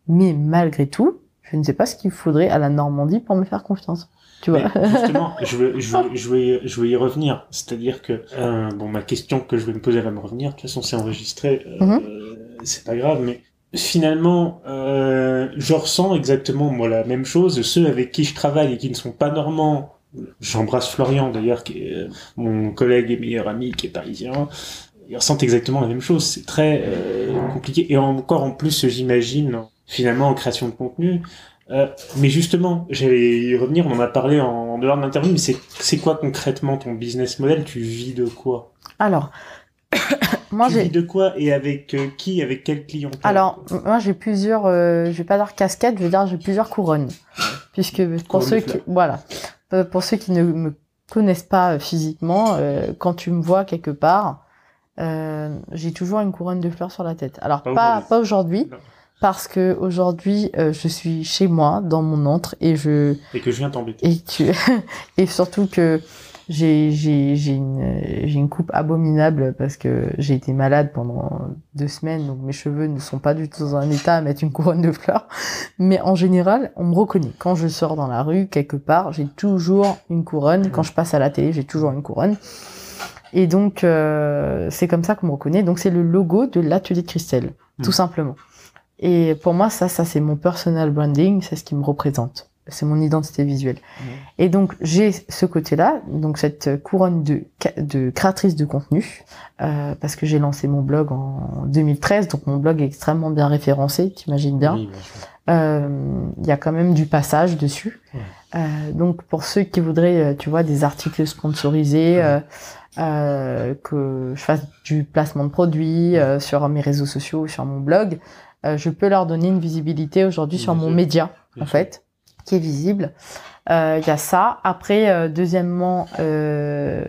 mais malgré tout, je ne sais pas ce qu'il faudrait à la Normandie pour me faire confiance. Tu vois Mais justement, je vais, je, vais, je, vais y revenir. C'est-à-dire que, euh, bon, ma question que je vais me poser va me revenir. De toute façon, c'est enregistré. euh, Mhm. C'est pas grave, mais finalement, euh, je ressens exactement, moi, la même chose. Ceux avec qui je travaille et qui ne sont pas normands, j'embrasse Florian, d'ailleurs, qui est euh, mon collègue et meilleur ami, qui est parisien, ils ressentent exactement la même chose. C'est très euh, compliqué. Et encore en plus, j'imagine, finalement, en création de contenu, euh, mais justement, j'allais y revenir, on en a parlé en, en dehors de l'interview, mais c'est, c'est quoi concrètement ton business model? Tu vis de quoi? Alors, moi Tu j'ai. vis de quoi et avec euh, qui Avec quel client Alors, moi j'ai plusieurs, euh, je vais pas dire casquettes, je vais dire j'ai plusieurs couronnes. Puisque pour ceux qui, voilà, Euh, pour ceux qui ne me connaissent pas euh, physiquement, euh, quand tu me vois quelque part, euh, j'ai toujours une couronne de fleurs sur la tête. Alors Pas pas aujourd'hui. pas parce que aujourd'hui euh, je suis chez moi dans mon antre et je Et que je viens t'embêter. et tu et surtout que j'ai une j'ai une coupe abominable parce que j'ai été malade pendant deux semaines donc mes cheveux ne sont pas du tout dans un état à mettre une couronne de fleurs. Mais en général on me reconnaît. Quand je sors dans la rue quelque part j'ai toujours une couronne. Quand je passe à la télé j'ai toujours une couronne. Et donc euh, c'est comme ça qu'on me reconnaît. Donc c'est le logo de l'atelier de Christelle Mm. tout simplement. Et pour moi ça ça c'est mon personal branding. C'est ce qui me représente c'est mon identité visuelle. Et donc j'ai ce côté-là, donc cette couronne de, de créatrice de contenu, euh, parce que j'ai lancé mon blog en 2013, donc mon blog est extrêmement bien référencé, t'imagines bien. Euh, il y a quand même du passage dessus. Euh, donc pour ceux qui voudraient, euh, tu vois, des articles sponsorisés, euh, que je fasse du placement de produits sur mes réseaux sociaux, sur mon blog, je peux leur donner une visibilité aujourd'hui sur mon média, en fait qui est visible. Il euh, y a ça. Après, euh, deuxièmement, euh,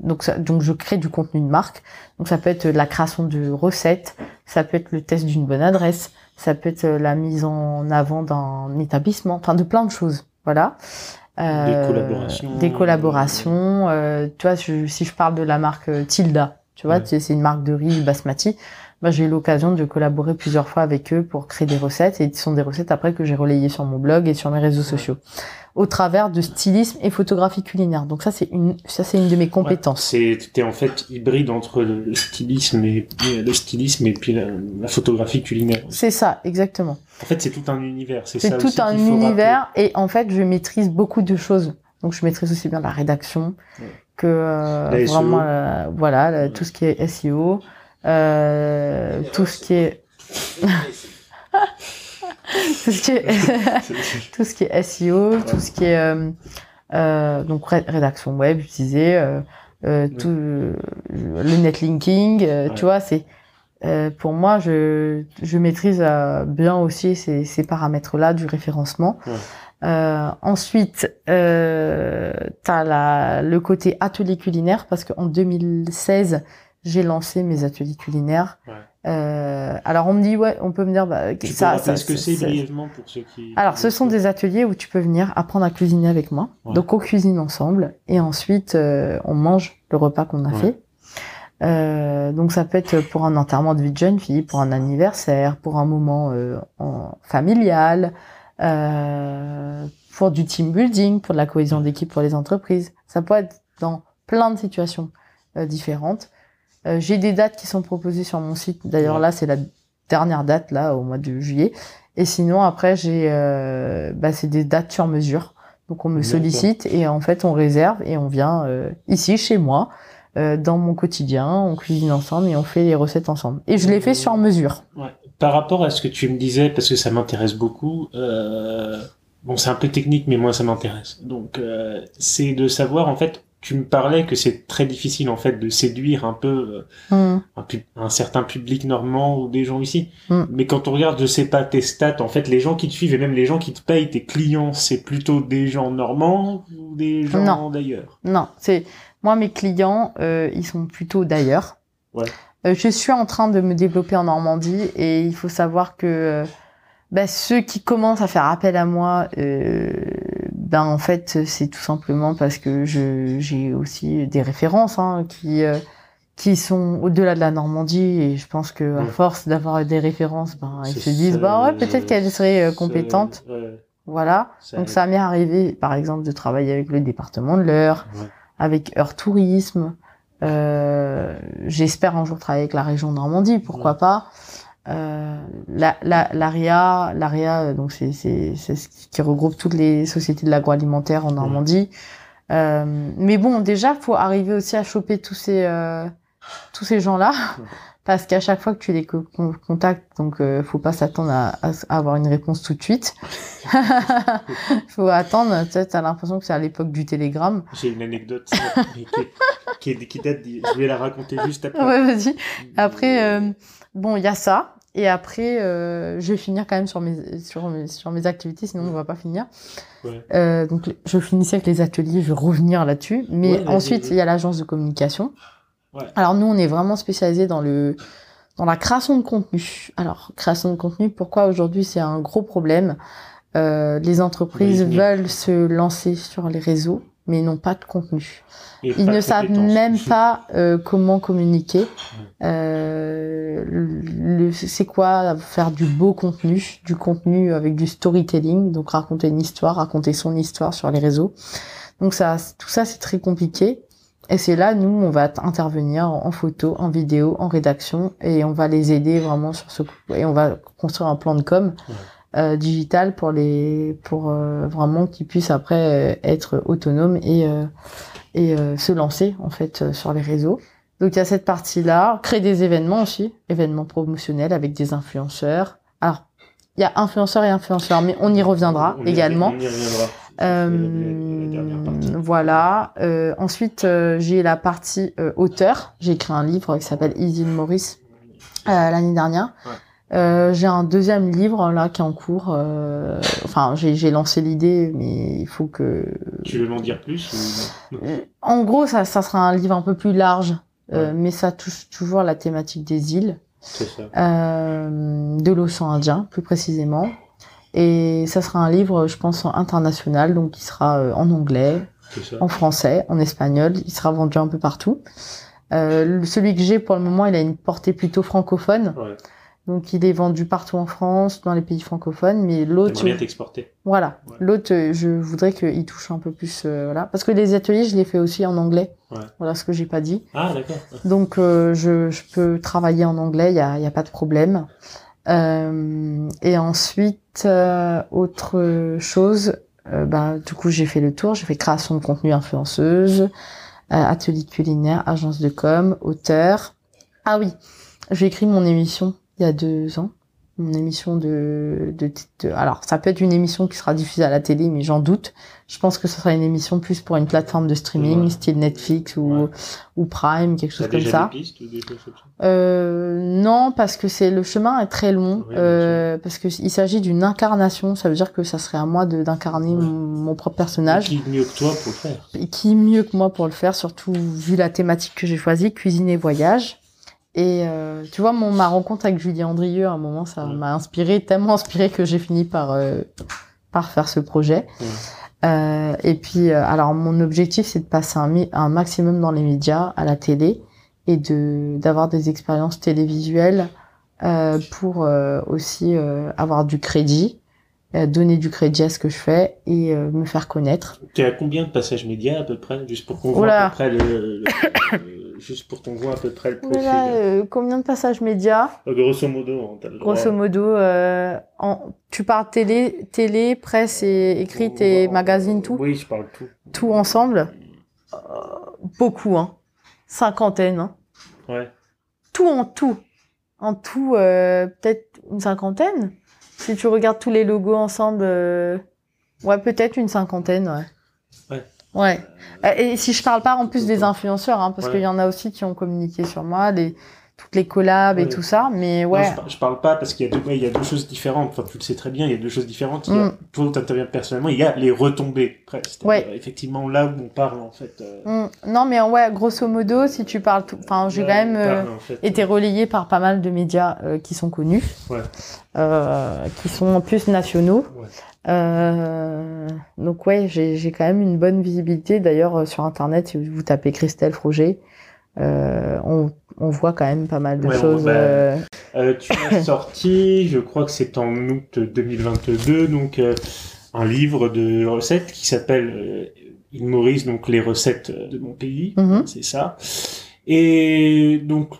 donc, ça, donc je crée du contenu de marque. Donc ça peut être la création de recettes, ça peut être le test d'une bonne adresse, ça peut être la mise en avant d'un établissement, enfin de plein de choses. Voilà. des collaborations. Des collaborations. tu vois, si je parle de la marque Tilda, tu vois, c'est une marque de riz basmati j'ai eu l'occasion de collaborer plusieurs fois avec eux pour créer des recettes et ce sont des recettes après que j'ai relayées sur mon blog et sur mes réseaux sociaux au travers de stylisme et photographie culinaire. Donc ça c'est une ça c'est une de mes compétences. Ouais, c'est en fait hybride entre le stylisme et le stylisme et puis la, photographie culinaire. C'est ça exactement. En fait c'est tout un univers. C'est tout un univers et en fait je maîtrise beaucoup de choses. Donc je maîtrise aussi bien la rédaction que euh, vraiment euh, voilà tout ce qui est SEO. Euh, tout ce qui est tout ce qui est tout ce qui est SEO, tout ce qui est euh, euh, donc rédaction web utilisée, euh, euh tout le netlinking, tu vois, c'est pour moi je je maîtrise bien aussi ces, ces paramètres là du référencement. Euh, ensuite, euh, tu as la, le côté atelier culinaire parce qu'en 2016, j'ai lancé mes ateliers culinaires. Euh, alors on me dit ouais, on peut venir. Bah, tu ça, que c'est brièvement pour ceux qui. Alors ce sont des ateliers où tu peux venir apprendre à cuisiner avec moi. Donc on cuisine ensemble et ensuite euh, on mange le repas qu'on a fait. Euh, donc ça peut être pour un enterrement de vie de jeune fille, pour un anniversaire, pour un moment euh, en, familial, euh, pour du team building, pour de la cohésion d'équipe pour les entreprises. Ça peut être dans plein de situations différentes. Euh, j'ai des dates qui sont proposées sur mon site. D'ailleurs, là, c'est la dernière date, là, au mois de juillet. Et sinon, après, j'ai, euh, bah, c'est des dates sur mesure. Donc, on me sollicite et en fait, on réserve et on vient euh, ici, chez moi, dans mon quotidien. On cuisine ensemble et on fait les recettes ensemble. Et je les fais sur mesure. Ouais. Par rapport à ce que tu me disais, parce que ça m'intéresse beaucoup, bon, c'est un peu technique, mais moi, ça m'intéresse. Donc, c'est de savoir, en fait, tu me parlais que c'est très difficile en fait de séduire un peu euh, mm. un, certain public normand ou des gens ici. Mm. Mais quand on regarde, je sais pas tes stats, en fait, les gens qui te suivent et même les gens qui te payent, tes clients, c'est plutôt des gens normands ou des gens d'ailleurs? Non, c'est moi mes clients, euh, ils sont plutôt d'ailleurs. Ouais. Euh, je suis en train de me développer en Normandie et il faut savoir que bah, ceux qui commencent à faire appel à moi, ben en fait c'est tout simplement parce que je j'ai aussi des références hein, qui euh, qui sont au-delà de la Normandie et je pense que à force d'avoir des références, ben ils se disent bah ouais peut-être qu'elle serait euh, compétente. Voilà. Donc ça m'est arrivé par exemple de travailler avec le département de l'Eure, avec Heure Tourisme. Euh, J'espère un jour travailler avec la région Normandie, pourquoi pas. Euh, la, la, l'ARIA, l'ARIA, euh, donc c'est, c'est, c'est ce qui regroupe toutes les sociétés de l'agroalimentaire en Normandie. Euh, mais bon, déjà, faut arriver aussi à choper tous ces euh, tous ces gens-là, parce qu'à chaque fois que tu les contactes, donc euh, faut pas s'attendre à, à, avoir une réponse tout de suite. faut attendre. Tu as l'impression que c'est à l'époque du télégramme. J'ai une anecdote qui, qui, qui, date. Je vais la raconter juste après. Ouais, vas-y. Après, bon, il y a ça. Et après, euh, je vais finir quand même sur mes, sur mes, sur mes activités, sinon on va pas finir. Ouais. Euh, donc, je finissais avec les ateliers, je vais revenir là-dessus. Mais ensuite, il y a l'agence de communication. Ouais. Alors, nous, on est vraiment spécialisé dans le, dans la création de contenu. Alors, création de contenu, pourquoi aujourd'hui c'est un gros problème? Euh, Les entreprises veulent se lancer sur les réseaux, mais n'ont pas de contenu. Ils ne savent même pas euh, comment communiquer. Euh, c'est quoi faire du beau contenu, du contenu avec du storytelling, donc raconter une histoire, raconter son histoire sur les réseaux. Donc ça, tout ça c'est très compliqué. Et c'est là, nous, on va intervenir en photo, en vidéo, en rédaction, et on va les aider vraiment sur ce et on va construire un plan de com euh, digital pour les pour euh, vraiment qu'ils puissent après euh, être autonomes et euh, et euh, se lancer en fait euh, sur les réseaux. Donc il y a cette partie-là, créer des événements aussi, événements promotionnels avec des influenceurs. Alors il y a influenceurs et influenceurs, mais on y reviendra On y- également. On y reviendra. Euh, La voilà. Euh, ensuite, euh, j'ai la partie euh, auteur. J'ai écrit un livre qui s'appelle Easy Maurice euh, l'année dernière. Ouais. Euh, j'ai un deuxième livre là qui est en cours. euh, enfin, j'ai j'ai lancé l'idée, mais il faut que. Tu veux m'en dire plus ou... En gros, ça, ça sera un livre un peu plus large, euh, Ouais. mais ça touche toujours la thématique des îles de l'océan Indien, plus précisément. Et ça sera un livre, je pense, international, donc qui sera euh, en anglais, en français, en espagnol. Il sera vendu un peu partout. Euh, celui que j'ai pour le moment, il a une portée plutôt francophone. Ouais. Donc il est vendu partout en France, dans les pays francophones. Mais l'autre, bien t'exporter. voilà, Ouais. l'autre, euh, je voudrais qu'il touche un peu plus, euh, voilà, parce que les ateliers, je les fais aussi en anglais. Ouais. Voilà ce que j'ai pas dit. Ah, d'accord. Donc euh, je, je peux travailler en anglais, il y a, y a pas de problème. Euh, et ensuite, autre chose, bah, du coup j'ai fait le tour, j'ai fait création de contenu influenceuse, atelier culinaire, agence de com, auteur. Ah oui, j'ai écrit mon émission il y a deux ans. Mon émission de, de, de- alors ça peut être une émission qui sera diffusée à la télé, mais j'en doute. Je pense que ce sera une émission plus pour une plateforme de streaming, Ouais. style Netflix ou, Ouais. ou Prime, quelque chose comme déjà ça. des pistes ou des choses comme ça? Euh, non, parce que c'est le chemin est très long, Oui, euh, parce que il s'agit d'une incarnation. Ça veut dire que ça serait à moi de d'incarner Ouais. mon, mon propre personnage. Qui mieux que toi pour le faire? Et qui mieux que moi pour le faire, surtout vu la thématique que j'ai choisie, cuisine et voyage. Et euh, tu vois, mon ma rencontre avec Julie Andrieux, à un moment, ça m'a inspiré, tellement inspiré que j'ai fini par euh, par faire ce projet. Euh, et puis, euh, alors mon objectif, c'est de passer un, un maximum dans les médias, à la télé, et de d'avoir des expériences télévisuelles euh, pour euh, aussi euh, avoir du crédit, donner du crédit à ce que je fais et euh, me faire connaître. T'es à combien de passages médias à peu près Juste pour qu'on voit à peu près le- le- juste pour qu'on voit à peu près le profil. Euh, combien de passages médias Euh, grosso modo, hein, t'as le droit. Grosso modo, euh, en, tu parles télé, télé, presse et écrite et Oh, magazine, tout, Oui, je parle tout. tout ensemble. Euh, beaucoup, hein. Cinquantaine, hein. Ouais. Tout en tout. En tout, peut-être une cinquantaine. Si tu regardes tous les logos ensemble, ouais, peut-être une cinquantaine, ouais. Ouais. Ouais. Euh, Et si je parle pas en plus des influenceurs, hein, parce Ouais. qu'il y en a aussi qui ont communiqué sur moi, les, toutes les collabs et Ouais. tout ça, mais Non, ouais. je, je parle pas parce qu'il y a deux, ouais, il y a deux choses différentes. Enfin, tu le sais très bien, il y a deux choses différentes. Il y a, Mm. toi où t'interviens personnellement, il y a les retombées. C'est-à-dire, Ouais. Effectivement, là où on parle en fait. euh, Mm. Non, mais ouais, grosso modo, si tu parles tout, enfin, j'ai quand même euh, parle, en fait, été relayé par pas mal de médias euh, qui sont connus, Ouais. qui sont en plus nationaux. Ouais. Donc ouais, j'ai quand même une bonne visibilité. D'ailleurs, sur Internet, si vous tapez Christelle Froger, euh, on, on voit quand même pas mal de Ouais, choses. bah, euh, Euh, tu as sorti, je crois que c'est en août 2022, donc euh, un livre de recettes qui s'appelle euh, Il Maurice, donc les recettes de mon pays, Mhm. c'est ça. Et donc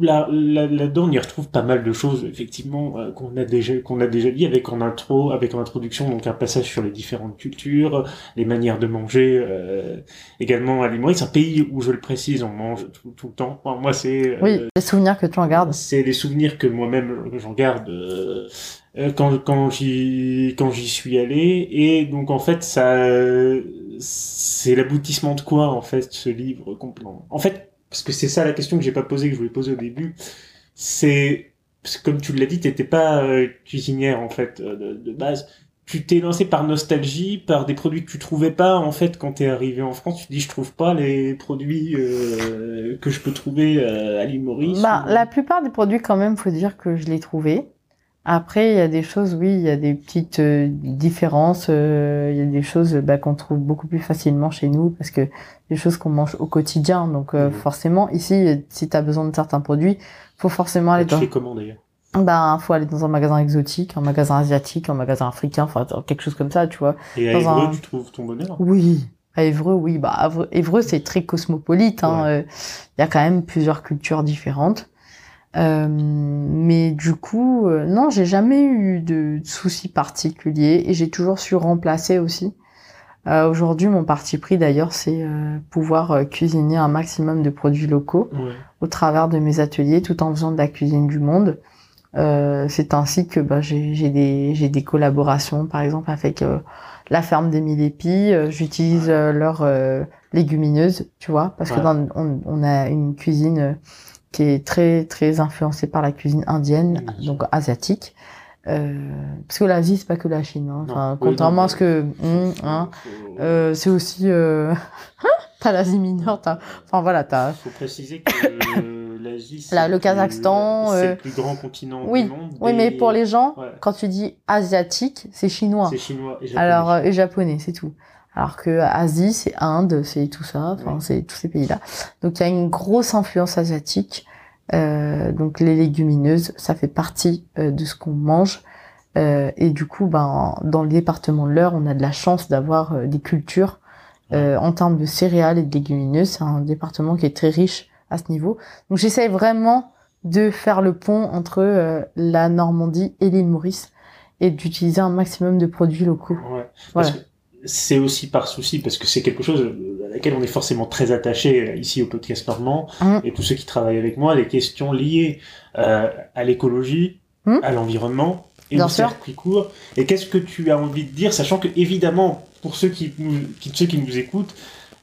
là, là, là-dedans, on y retrouve pas mal de choses, effectivement, euh, qu'on a déjà qu'on a déjà dit avec en intro, avec en introduction, donc un passage sur les différentes cultures, les manières de manger, euh, également à Maurice, un pays où je le précise, on mange tout, tout le temps. Enfin, moi, c'est euh, Oui, les souvenirs que tu en gardes. c'est les souvenirs que moi-même j'en garde euh, euh, quand quand j'y quand j'y suis allé et donc en fait ça c'est l'aboutissement de quoi en fait ce livre complet. En fait parce que c'est ça la question que j'ai pas posée que je voulais poser au début c'est parce que comme tu l'as dit t'étais pas euh, cuisinière en fait euh, de, de base tu t'es lancé par nostalgie, par des produits que tu trouvais pas en fait quand t'es arrivé en France. Tu te dis je trouve pas les produits euh, que je peux trouver à l'île Maurice. Bah, ou- la plupart des produits, quand même, faut dire que je l'ai trouvé. Après, il y a des choses, oui, il y a des petites euh, différences. euh, Il y a des choses bah, qu'on trouve beaucoup plus facilement chez nous parce que des choses qu'on mange au quotidien. Donc, euh, Mhm. forcément, ici, si tu as besoin de certains produits, faut forcément aller tu dans. fais comment d'ailleurs? Ben, faut aller dans un magasin exotique, un magasin asiatique, un magasin africain, enfin quelque chose comme ça, tu vois. Et à Évreux, un- tu trouves ton bonheur? Oui, à Évreux, oui. Bah, Évreux, c'est très cosmopolite. Hein. Ouais. euh, Il y a quand même plusieurs cultures différentes. Euh, mais du coup, euh, non, j'ai jamais eu de, soucis particuliers et j'ai toujours su remplacer aussi. Euh, Aujourd'hui, mon parti pris d'ailleurs, c'est euh, pouvoir cuisiner un maximum de produits locaux au travers de mes ateliers, tout en faisant de la cuisine du monde. c'est ainsi que bah, j'ai des, des collaborations, par exemple avec la ferme des mille épis. J'utilise leurs légumineuses, tu vois, parce que dans, on, on, a une cuisine qui est très très influencé par la cuisine indienne, donc asiatique. Euh, parce que l'Asie c'est pas que la Chine, hein. enfin, contrairement à ce que, hum, hein, euh, c'est aussi, euh... t'as l'Asie mineure, t'as, enfin voilà, t'as. Faut préciser que l'Asie, c'est le Kazakhstan, c'est le plus grand continent oui, du monde. Oui, mais pour les gens, quand tu dis asiatique, c'est chinois. C'est chinois et japonais. Alors et japonais, c'est tout. Alors que Asie, c'est Inde, c'est tout ça, enfin c'est tous ces pays-là. Donc il y a une grosse influence asiatique. Euh, donc les légumineuses, ça fait partie euh, de ce qu'on mange. Euh, et du coup, ben dans le département de l'Eure, on a de la chance d'avoir euh, des cultures en termes de céréales et de légumineuses. C'est un département qui est très riche à ce niveau. Donc j'essaie vraiment de faire le pont entre la Normandie et l'île Maurice et d'utiliser un maximum de produits locaux. Ouais. Voilà c'est aussi par souci, parce que c'est quelque chose à laquelle on est forcément très attaché euh, ici au podcast normand, mm. et tous ceux qui travaillent avec moi, les questions liées euh, à l'écologie, mm. à l'environnement, et au circuit court. Et qu'est-ce que tu as envie de dire, sachant que évidemment, pour ceux qui nous, ceux qui nous écoutent,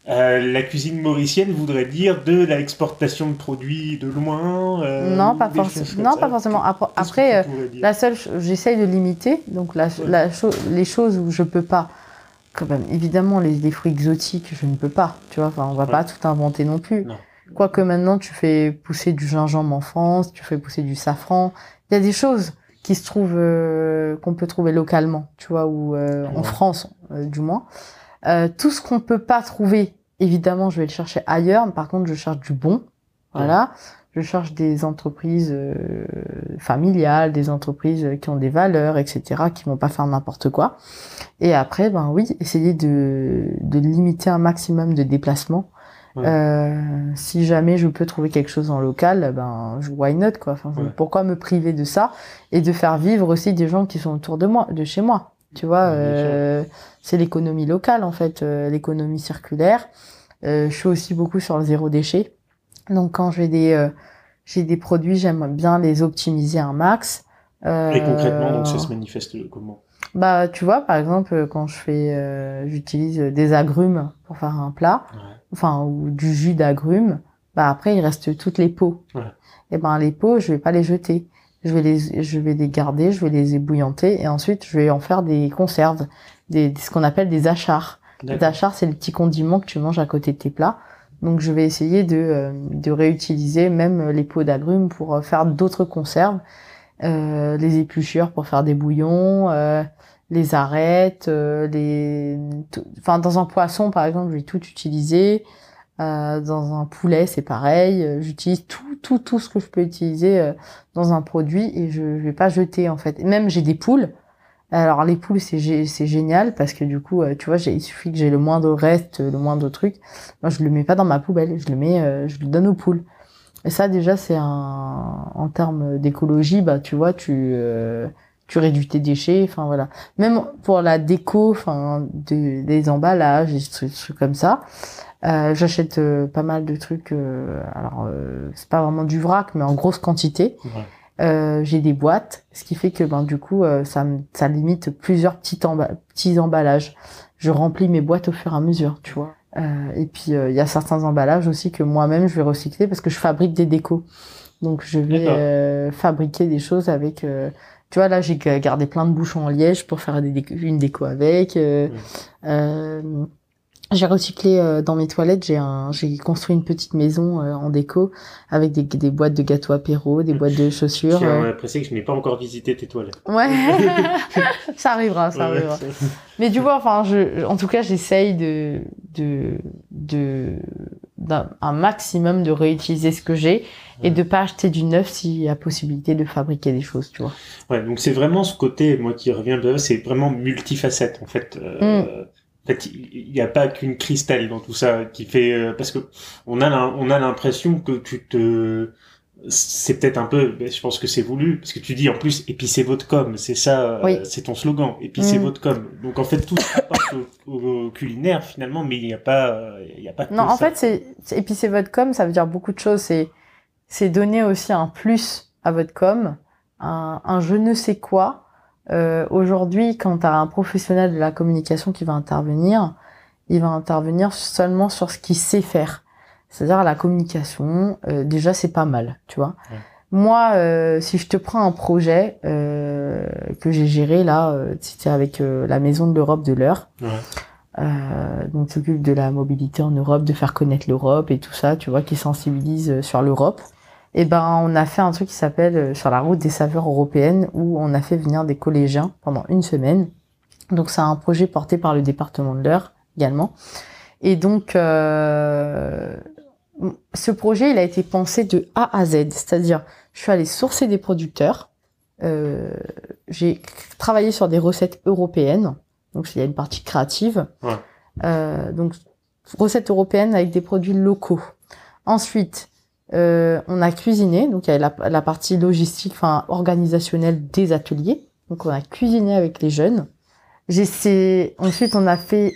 euh, la cuisine mauricienne voudrait dire de l'exportation de produits de loin. Euh, non, pas forcément. Non, pas forcément. Après, la seule, j'essaye de limiter. Donc la, la les choses où je peux pas, évidemment, les, fruits exotiques, je ne peux pas. Tu vois, enfin, on va pas tout inventer non plus. Quoique maintenant, tu fais pousser du gingembre en France, tu fais pousser du safran. Il y a des choses qui se trouvent, euh, qu'on peut trouver localement, tu vois, ou euh, en France, euh, du moins. tout ce qu'on peut pas trouver, évidemment, je vais le chercher ailleurs. par contre, je cherche du bon. Voilà je cherche des entreprises euh, familiales, des entreprises qui ont des valeurs, etc., qui vont pas faire n'importe quoi. Et après, ben oui, essayer de, de limiter un maximum de déplacements. Euh, si jamais je peux trouver quelque chose en local, ben why not quoi. Enfin, Pourquoi me priver de ça et de faire vivre aussi des gens qui sont autour de moi, de chez moi. Tu vois, euh, c'est l'économie locale en fait, euh, l'économie circulaire. je suis aussi beaucoup sur le zéro déchet. Donc quand j'ai des euh, j'ai des produits, j'aime bien les optimiser un max. Euh, Et concrètement, donc ça se manifeste comment? Bah, tu vois, par exemple, quand je fais, euh, j'utilise des agrumes pour faire un plat, enfin ou du jus d'agrumes. Bah après, il reste toutes les peaux. Ouais. Et ben les peaux, je vais pas les jeter. Je vais les, je vais les garder, je vais les ébouillanter et ensuite je vais en faire des conserves, des, ce qu'on appelle des achars. Les achars, c'est le petit condiment que tu manges à côté de tes plats. Donc je vais essayer de, euh, de réutiliser même les pots d'agrumes pour euh, faire d'autres conserves, euh, les épluchures pour faire des bouillons, euh, les arêtes, les, enfin dans un poisson par exemple, je vais tout utiliser. dans un poulet, c'est pareil. J'utilise tout, tout, tout ce que je peux utiliser dans un produit et je, je vais pas jeter en fait. même j'ai des poules. Alors les poules c'est c'est génial parce que du coup euh, tu vois il suffit que j'ai le moindre reste le moindre truc. Moi je le mets pas dans ma poubelle je le mets euh, je le donne aux poules. Et ça déjà c'est en termes d'écologie bah tu vois tu euh, tu réduis tes déchets enfin voilà. Même pour la déco enfin des emballages des trucs, comme ça j'achète pas mal de trucs alors c'est pas vraiment du vrac mais en grosse quantité euh, j'ai des boîtes, ce qui fait que ben du coup euh, ça, ça limite plusieurs petits, petits emballages. Je remplis mes boîtes au fur et à mesure, tu vois. Euh, et puis il y a certains emballages aussi que moi-même je vais recycler parce que je fabrique des décos. Donc je vais fabriquer des choses avec. tu vois là j'ai gardé plein de bouchons en liège pour faire des une déco avec. J'ai recyclé euh, dans mes toilettes, j'ai un, j'ai construit une petite maison euh, en déco avec des, des boîtes de gâteaux apéro, des boîtes de chaussures. J'ai euh... apprécié que je n'ai pas encore visité tes toilettes. Ouais, ça arrivera, ça arrivera. Mais tu vois, enfin, je, en tout cas, j'essaye de, de, de, d'un un maximum de réutiliser ce que j'ai et de pas acheter du neuf s'il y a possibilité de fabriquer des choses, tu vois. Ouais, donc c'est vraiment ce côté, moi qui reviens de c'est vraiment multifacette en fait. Euh, mm fait, il n'y a pas qu'une cristal dans tout ça qui fait euh, parce que on a on a l'impression que tu te c'est peut-être un peu, mais je pense que c'est voulu, parce que tu dis en plus épicez votre com, c'est ça, euh, Oui. c'est ton slogan, épicez Mm. votre com. Donc en fait tout se rapporte au, au culinaire finalement, mais il n'y a pas, il y a pas que Non, en fait, c'est votre com, ça veut dire beaucoup de choses. C'est c'est donner aussi un plus à votre com, un, un je ne sais quoi. Euh, Aujourd'hui, quand tu as un professionnel de la communication qui va intervenir, il va intervenir seulement sur ce qu'il sait faire. C'est-à-dire la communication. euh, déjà, c'est pas mal, tu vois. Ouais. Moi, euh, si je te prends un projet euh, que j'ai géré là, euh, c'était avec euh, la Maison de l'Europe de l'heure. Ouais. Euh, donc s'occupe de la mobilité en Europe, de faire connaître l'Europe et tout ça, tu vois, qui sensibilise sur l'Europe. Et ben on a fait un truc qui s'appelle euh, sur la route des saveurs européennes où on a fait venir des collégiens pendant une semaine. Donc c'est un projet porté par le département de l'Eure également. Et donc euh, ce projet il a été pensé de A à Z, c'est-à-dire je suis allée sourcer des producteurs, euh, j'ai travaillé sur des recettes européennes, donc il y a une partie créative. Ouais. Euh, donc recettes européennes avec des produits locaux. Ensuite, euh, on a cuisiné, donc il y a la, la partie logistique, enfin organisationnelle des ateliers. Donc on a cuisiné avec les jeunes. J'essaie. Ensuite, on a fait,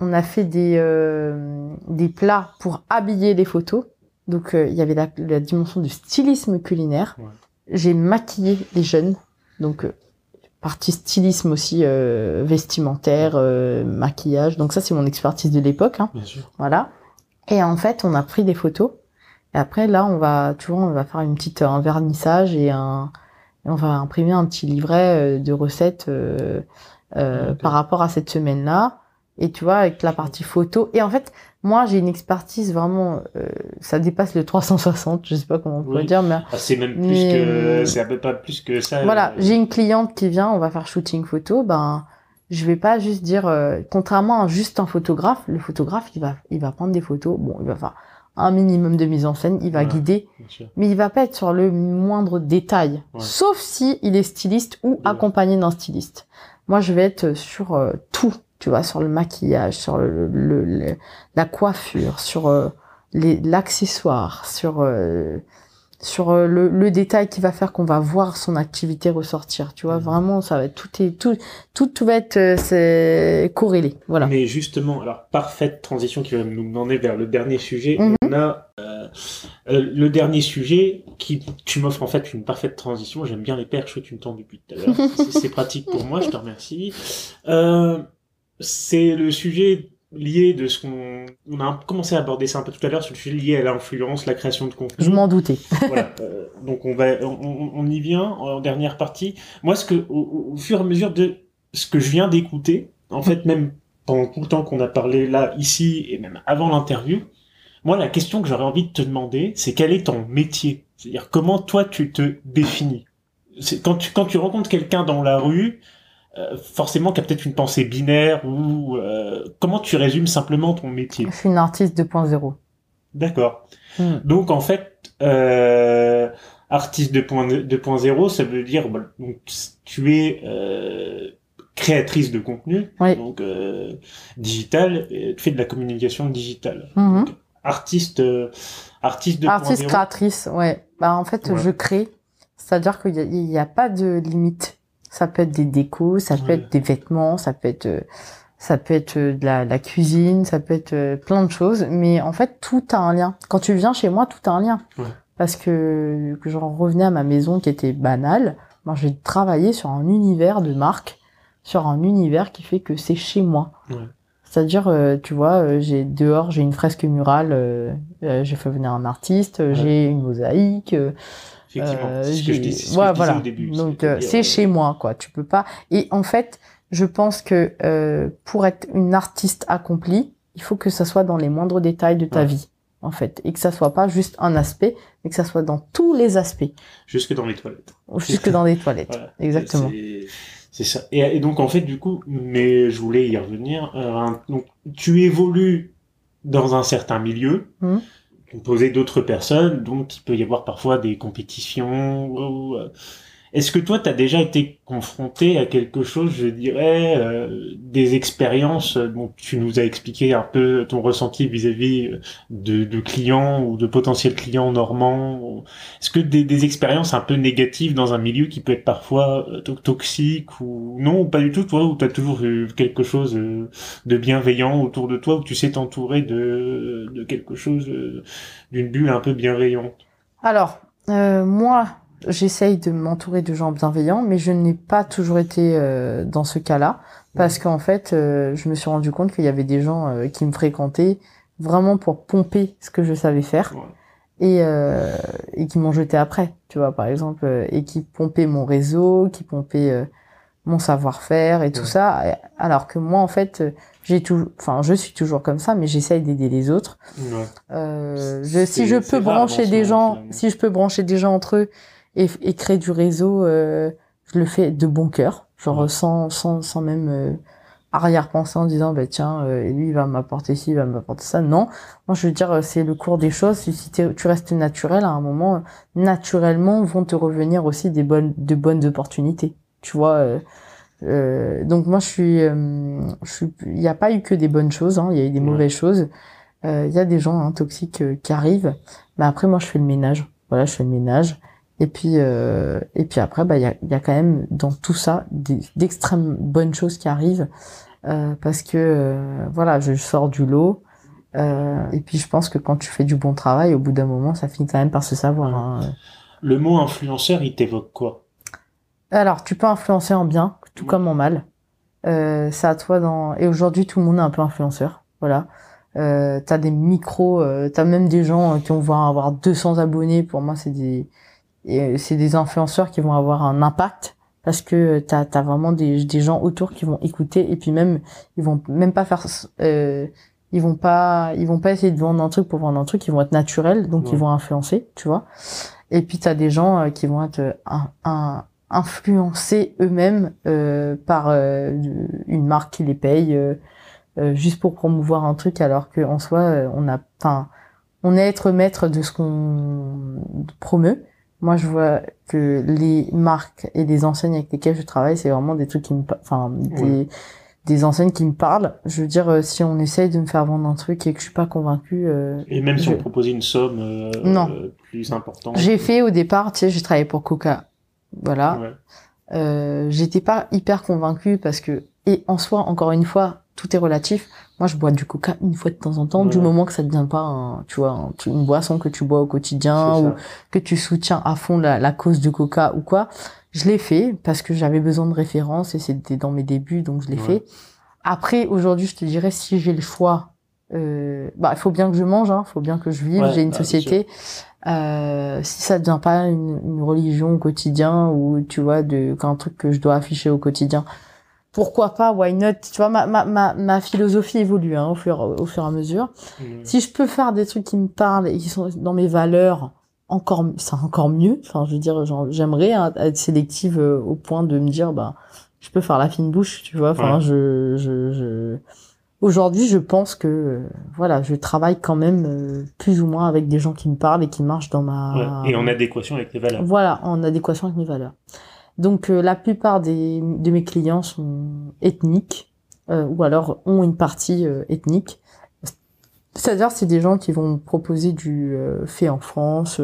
on a fait des euh, des plats pour habiller les photos. Donc euh, il y avait la, la dimension du stylisme culinaire. Ouais. J'ai maquillé les jeunes, donc euh, partie stylisme aussi euh, vestimentaire, euh, maquillage. Donc ça c'est mon expertise de l'époque. Hein. Bien sûr. Voilà. Et en fait, on a pris des photos. Et après, là, on va, tu vois, on va faire une petite, un vernissage et un, et on va imprimer un petit livret euh, de recettes euh, euh, Ok. par rapport à cette semaine-là. Et tu vois, avec la partie photo. Et en fait, moi, j'ai une expertise vraiment, euh, ça dépasse le 360, je sais pas comment on pourrait Oui. dire, mais Ah, c'est même plus Mais- que, c'est un peu pas plus que ça. voilà, euh, j'ai une cliente qui vient, on va faire shooting photo, ben je vais pas juste dire euh, contrairement à juste un photographe, le photographe il va il va prendre des photos, bon, il va faire un minimum de mise en scène, il va Ouais. guider, mais il va pas être sur le moindre détail, Ouais. sauf si il est styliste ou accompagné d'un styliste. Moi, je vais être sur euh, tout, tu vois, sur le maquillage, sur le, le- le- la coiffure, sur euh, les l'accessoire, sur euh, sur euh, le, le détail qui va faire qu'on va voir son activité ressortir. Tu vois, Mhm. vraiment, ça va être tout est tout tout tout va être euh, c'est corrélé. Voilà. Mais justement, alors parfaite transition qui va nous demander vers le dernier sujet. Mhm. On a euh, le dernier sujet qui tu m'offres en fait une parfaite transition. J'aime bien les perches que tu me tends depuis tout à l'heure. C'est- C'est pratique pour moi, je te remercie. Euh, c'est le sujet lié de ce qu'on on a commencé à aborder ça un peu tout à l'heure sur le sujet lié à l'influence, la création de contenu Je m'en doutais. voilà. Euh, donc on va, on, on- y vient en dernière partie. Moi, ce que, au, au fur et à mesure de ce que je viens d'écouter, en fait, même pendant tout le temps qu'on a parlé là, ici, et même avant l'interview, moi, la question que j'aurais envie de te demander, c'est quel est ton métier? C'est-à-dire comment toi tu te définis? C'est quand tu quand tu rencontres quelqu'un dans la rue, euh, forcément, qui a peut-être une pensée binaire ou euh, comment tu résumes simplement ton métier? Je suis une artiste 2.0. D'accord. Hmm. Donc en fait, euh, artiste 2.0, 2.0, ça veut dire bah, donc, tu es euh, créatrice de contenu, Oui. donc euh, digital, tu fais de la communication digitale. Mhm. Donc, artiste, euh, artiste 2.0. Artiste créatrice, ouais. Bah en fait, Ouais. je crée. C'est-à-dire qu'il y a, il y a pas de limite. Ça peut être des décos, ça peut Ouais. être des vêtements, ça peut être, euh, ça peut être euh, de la, la cuisine, ça peut être euh, plein de choses. Mais en fait, tout a un lien. Quand tu viens chez moi, tout a un lien. Ouais. Parce que, que je revenais à ma maison qui était banale. Moi, j'ai travaillé sur un univers de marque, sur un univers qui fait que c'est chez moi. Ouais. C'est-à-dire, euh, tu vois, euh, j'ai dehors, j'ai une fresque murale, euh, j'ai fait venir un artiste, Ouais. j'ai une mosaïque. Effectivement, euh, c'est ce que je dis, que je disais voilà. au début. Donc euh, c'est euh, chez moi, quoi. Tu peux pas. Et en fait, je pense que euh, pour être une artiste accomplie, il faut que ça soit dans les moindres détails de ta Ouais. vie, en fait, et que ça soit pas juste un aspect, mais que ça soit dans tous les aspects, Jusque dans les toilettes. jusque dans les toilettes. Voilà. Exactement. C'est- ça. Et, et donc en fait du coup, mais je voulais y revenir. donc tu évolues dans un certain milieu, Mhm. Composé d'autres personnes, donc il peut y avoir parfois des compétitions. euh, Est-ce que toi, tu as déjà été confronté à quelque chose, je dirais, euh, des expériences dont tu nous as expliqué un peu ton ressenti vis-à-vis de, de, clients ou de potentiels clients normands Est-ce que des, des, expériences un peu négatives dans un milieu qui peut être parfois euh, toxique ou non, ou pas du tout, toi, où tu as toujours eu quelque chose euh, de bienveillant autour de toi, où tu sais t'entourer de, de quelque chose, d'une bulle un peu bienveillante? Alors, moi, j'essaye de m'entourer de gens bienveillants, mais je n'ai pas toujours été euh, dans ce cas-là, parce qu'en fait, euh, je me suis rendu compte qu'il y avait des gens euh, qui me fréquentaient vraiment pour pomper ce que je savais faire. Et, et qui m'ont jeté après, tu vois, par exemple, et qui pompaient mon réseau, qui pompaient mon savoir-faire et tout ça, alors que moi, en fait, j'ai tout, enfin, je suis toujours comme ça, mais j'essaye d'aider les autres. Euh, je, si je peux brancher des gens, si je peux brancher des gens entre eux et, et créer du réseau, euh, je le fais de bon cœur, genre sans, sans, sans même euh, arrière-penser en disant bah tiens euh, lui il va m'apporter ci, il va m'apporter ça. Non, moi je veux dire c'est le cours des choses. Si tu restes naturel, à un moment naturellement vont te revenir aussi des bonnes de bonnes opportunités. Tu vois. Euh, euh donc moi je suis, je suis, il n'y a pas eu que des bonnes choses, hein, il y a eu des mauvaises choses. Il y a des gens hein, toxiques qui arrivent, mais après moi je fais le ménage. Voilà, je fais le ménage. Et puis, euh, et puis après, bah, il y a, y a, quand même dans tout ça d'extrêmes bonnes choses qui arrivent euh, parce que euh, voilà, je sors du lot. Et puis je pense que quand tu fais du bon travail, au bout d'un moment, ça finit quand même par se savoir. Hein. Le mot influenceur, il t'évoque quoi? Alors, tu peux influencer en bien, tout comme en mal. C'est à toi dans. Et aujourd'hui, tout le monde est un peu influenceur. Voilà. Euh, t'as des micros, euh, t'as même des gens qui vont avoir 200 abonnés. Pour moi, c'est des c'est des influenceurs qui vont avoir un impact parce que tu as, vraiment des, des gens autour qui vont écouter et puis même ils vont même pas faire euh, ils vont pas ils vont pas essayer de vendre un truc pour vendre un truc. Ils vont être naturels donc ils vont influencer tu vois. Et puis tu as des gens euh, qui vont être euh, un, influencés eux-mêmes euh, par une marque qui les paye juste pour promouvoir un truc alors que en soi on a enfin on est être maître de ce qu'on promeut moi je vois que les marques et les enseignes avec lesquelles je travaille c'est vraiment des trucs qui me enfin des des enseignes qui me parlent. Je veux dire euh, si on essaye de me faire vendre un truc et que je suis pas convaincu euh, et même si on proposait une somme euh, non. plus importante. J'ai fait au départ tu sais j'ai travaillé pour Coca. Voilà. Ouais. euh, j'étais pas hyper convaincu parce que et en soi encore une fois tout est relatif moi, je bois du coca une fois de temps en temps, du moment que ça devient pas, un, tu vois, une boisson que tu bois au quotidien ou que tu soutiens à fond la, la cause du coca ou quoi. Je l'ai fait parce que j'avais besoin de références et c'était dans mes débuts, donc je l'ai fait. Après, aujourd'hui, je te dirais si j'ai le choix, euh, bah, il faut bien que je mange, hein, faut bien que je vive, j'ai une bah, société. Euh, si ça devient pas une, une, religion au quotidien ou tu vois de qu'un truc que je dois afficher au quotidien, pourquoi pas, why not? Tu vois, ma, ma, ma, ma philosophie évolue hein, au, fur, au fur et à mesure. Mmh. Si je peux faire des trucs qui me parlent et qui sont dans mes valeurs, encore, c'est encore mieux. Enfin, je veux dire, j'aimerais hein, être sélective euh, au point de me dire, bah, je peux faire la fine bouche, tu vois. Enfin, je, je, je... Aujourd'hui, je pense que, euh, voilà, je travaille quand même euh, plus ou moins avec des gens qui me parlent et qui marchent dans ma... Ouais, et en adéquation avec les valeurs. Voilà, en adéquation avec mes valeurs. Donc euh, la plupart des, de mes clients sont ethniques euh, ou alors ont une partie euh, ethnique. C'est-à-dire c'est des gens qui vont proposer du fait en France,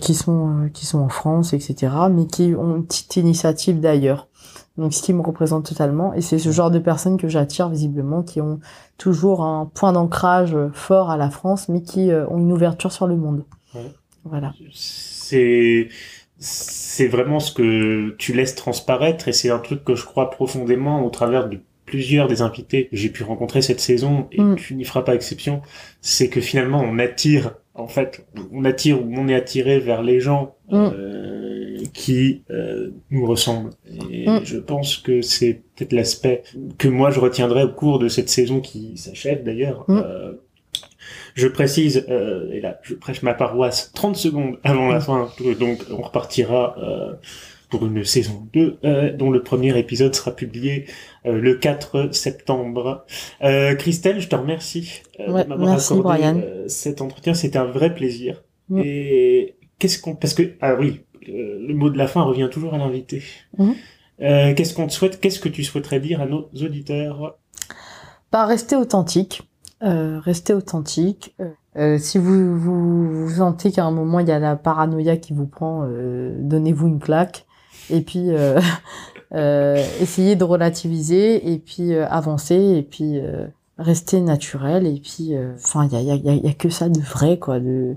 qui sont qui sont en France, etc. Mais qui ont une petite initiative d'ailleurs. Donc ce qui me représente totalement. Et c'est ce genre de personnes que j'attire visiblement, qui ont toujours un point d'ancrage fort à la France, mais qui ont une ouverture sur le monde. Ouais. Voilà. C'est c'est vraiment ce que tu laisses transparaître et c'est un truc que je crois profondément au travers de plusieurs des invités que j'ai pu rencontrer cette saison et mm. tu n'y feras pas exception, c'est que finalement on attire, en fait, on attire ou on est attiré vers les gens mm. euh, qui euh, nous ressemblent. Et mm. je pense que c'est peut-être l'aspect que moi je retiendrai au cours de cette saison qui s'achève d'ailleurs. Euh, je précise, euh, et là je prêche ma paroisse 30 secondes avant la fin, donc on repartira euh, pour une saison 2, euh, dont le premier épisode sera publié euh, le 4 septembre. Euh, Christelle, je te remercie ouais, de m'avoir accordé cet entretien, c'était un vrai plaisir. Et qu'est-ce qu'on... Parce que, ah oui, euh, le mot de la fin revient toujours à l'invité. Euh, qu'est-ce qu'on te souhaite Qu'est-ce que tu souhaiterais dire à nos auditeurs? Pas rester authentique. Euh, rester authentique. Euh, euh, si vous, vous vous sentez qu'à un moment il y a la paranoïa qui vous prend, euh, donnez-vous une claque. Et puis euh, euh, essayez de relativiser et puis euh, avancer et puis euh, rester naturel. Et puis enfin il y a, y, a, il y a- il y a que ça de vrai quoi, de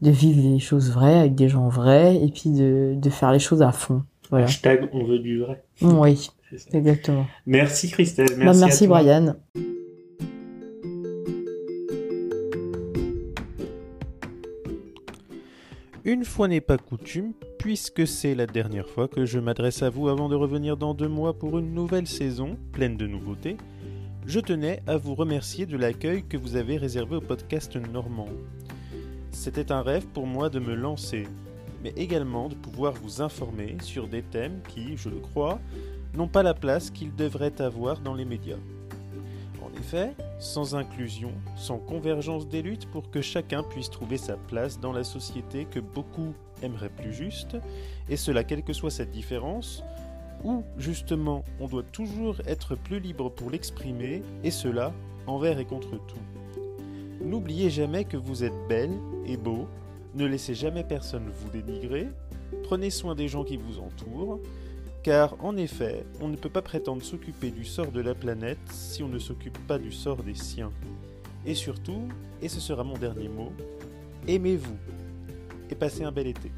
de vivre les choses vraies avec des gens vrais et puis de de faire les choses à fond. Voilà. Hashtag on veut du vrai. Oui, exactement. Merci Christelle. Bah, Merci, merci à toi. Brian. Une fois n'est pas coutume, puisque c'est la dernière fois que je m'adresse à vous avant de revenir dans deux mois pour une nouvelle saison pleine de nouveautés, je tenais à vous remercier de l'accueil que vous avez réservé au podcast normand. C'était un rêve pour moi de me lancer, mais également de pouvoir vous informer sur des thèmes qui, je le crois, n'ont pas la place qu'ils devraient avoir dans les médias. Effet, sans inclusion, sans convergence des luttes pour que chacun puisse trouver sa place dans la société que beaucoup aimeraient plus juste, et cela quelle que soit cette différence, où justement on doit toujours être plus libre pour l'exprimer, et cela envers et contre tout. N'oubliez jamais que vous êtes belle et beau, ne laissez jamais personne vous dénigrer, prenez soin des gens qui vous entourent, car en effet, on ne peut pas prétendre s'occuper du sort de la planète si on ne s'occupe pas du sort des siens. Et surtout, et ce sera mon dernier mot, aimez-vous et passez un bel été.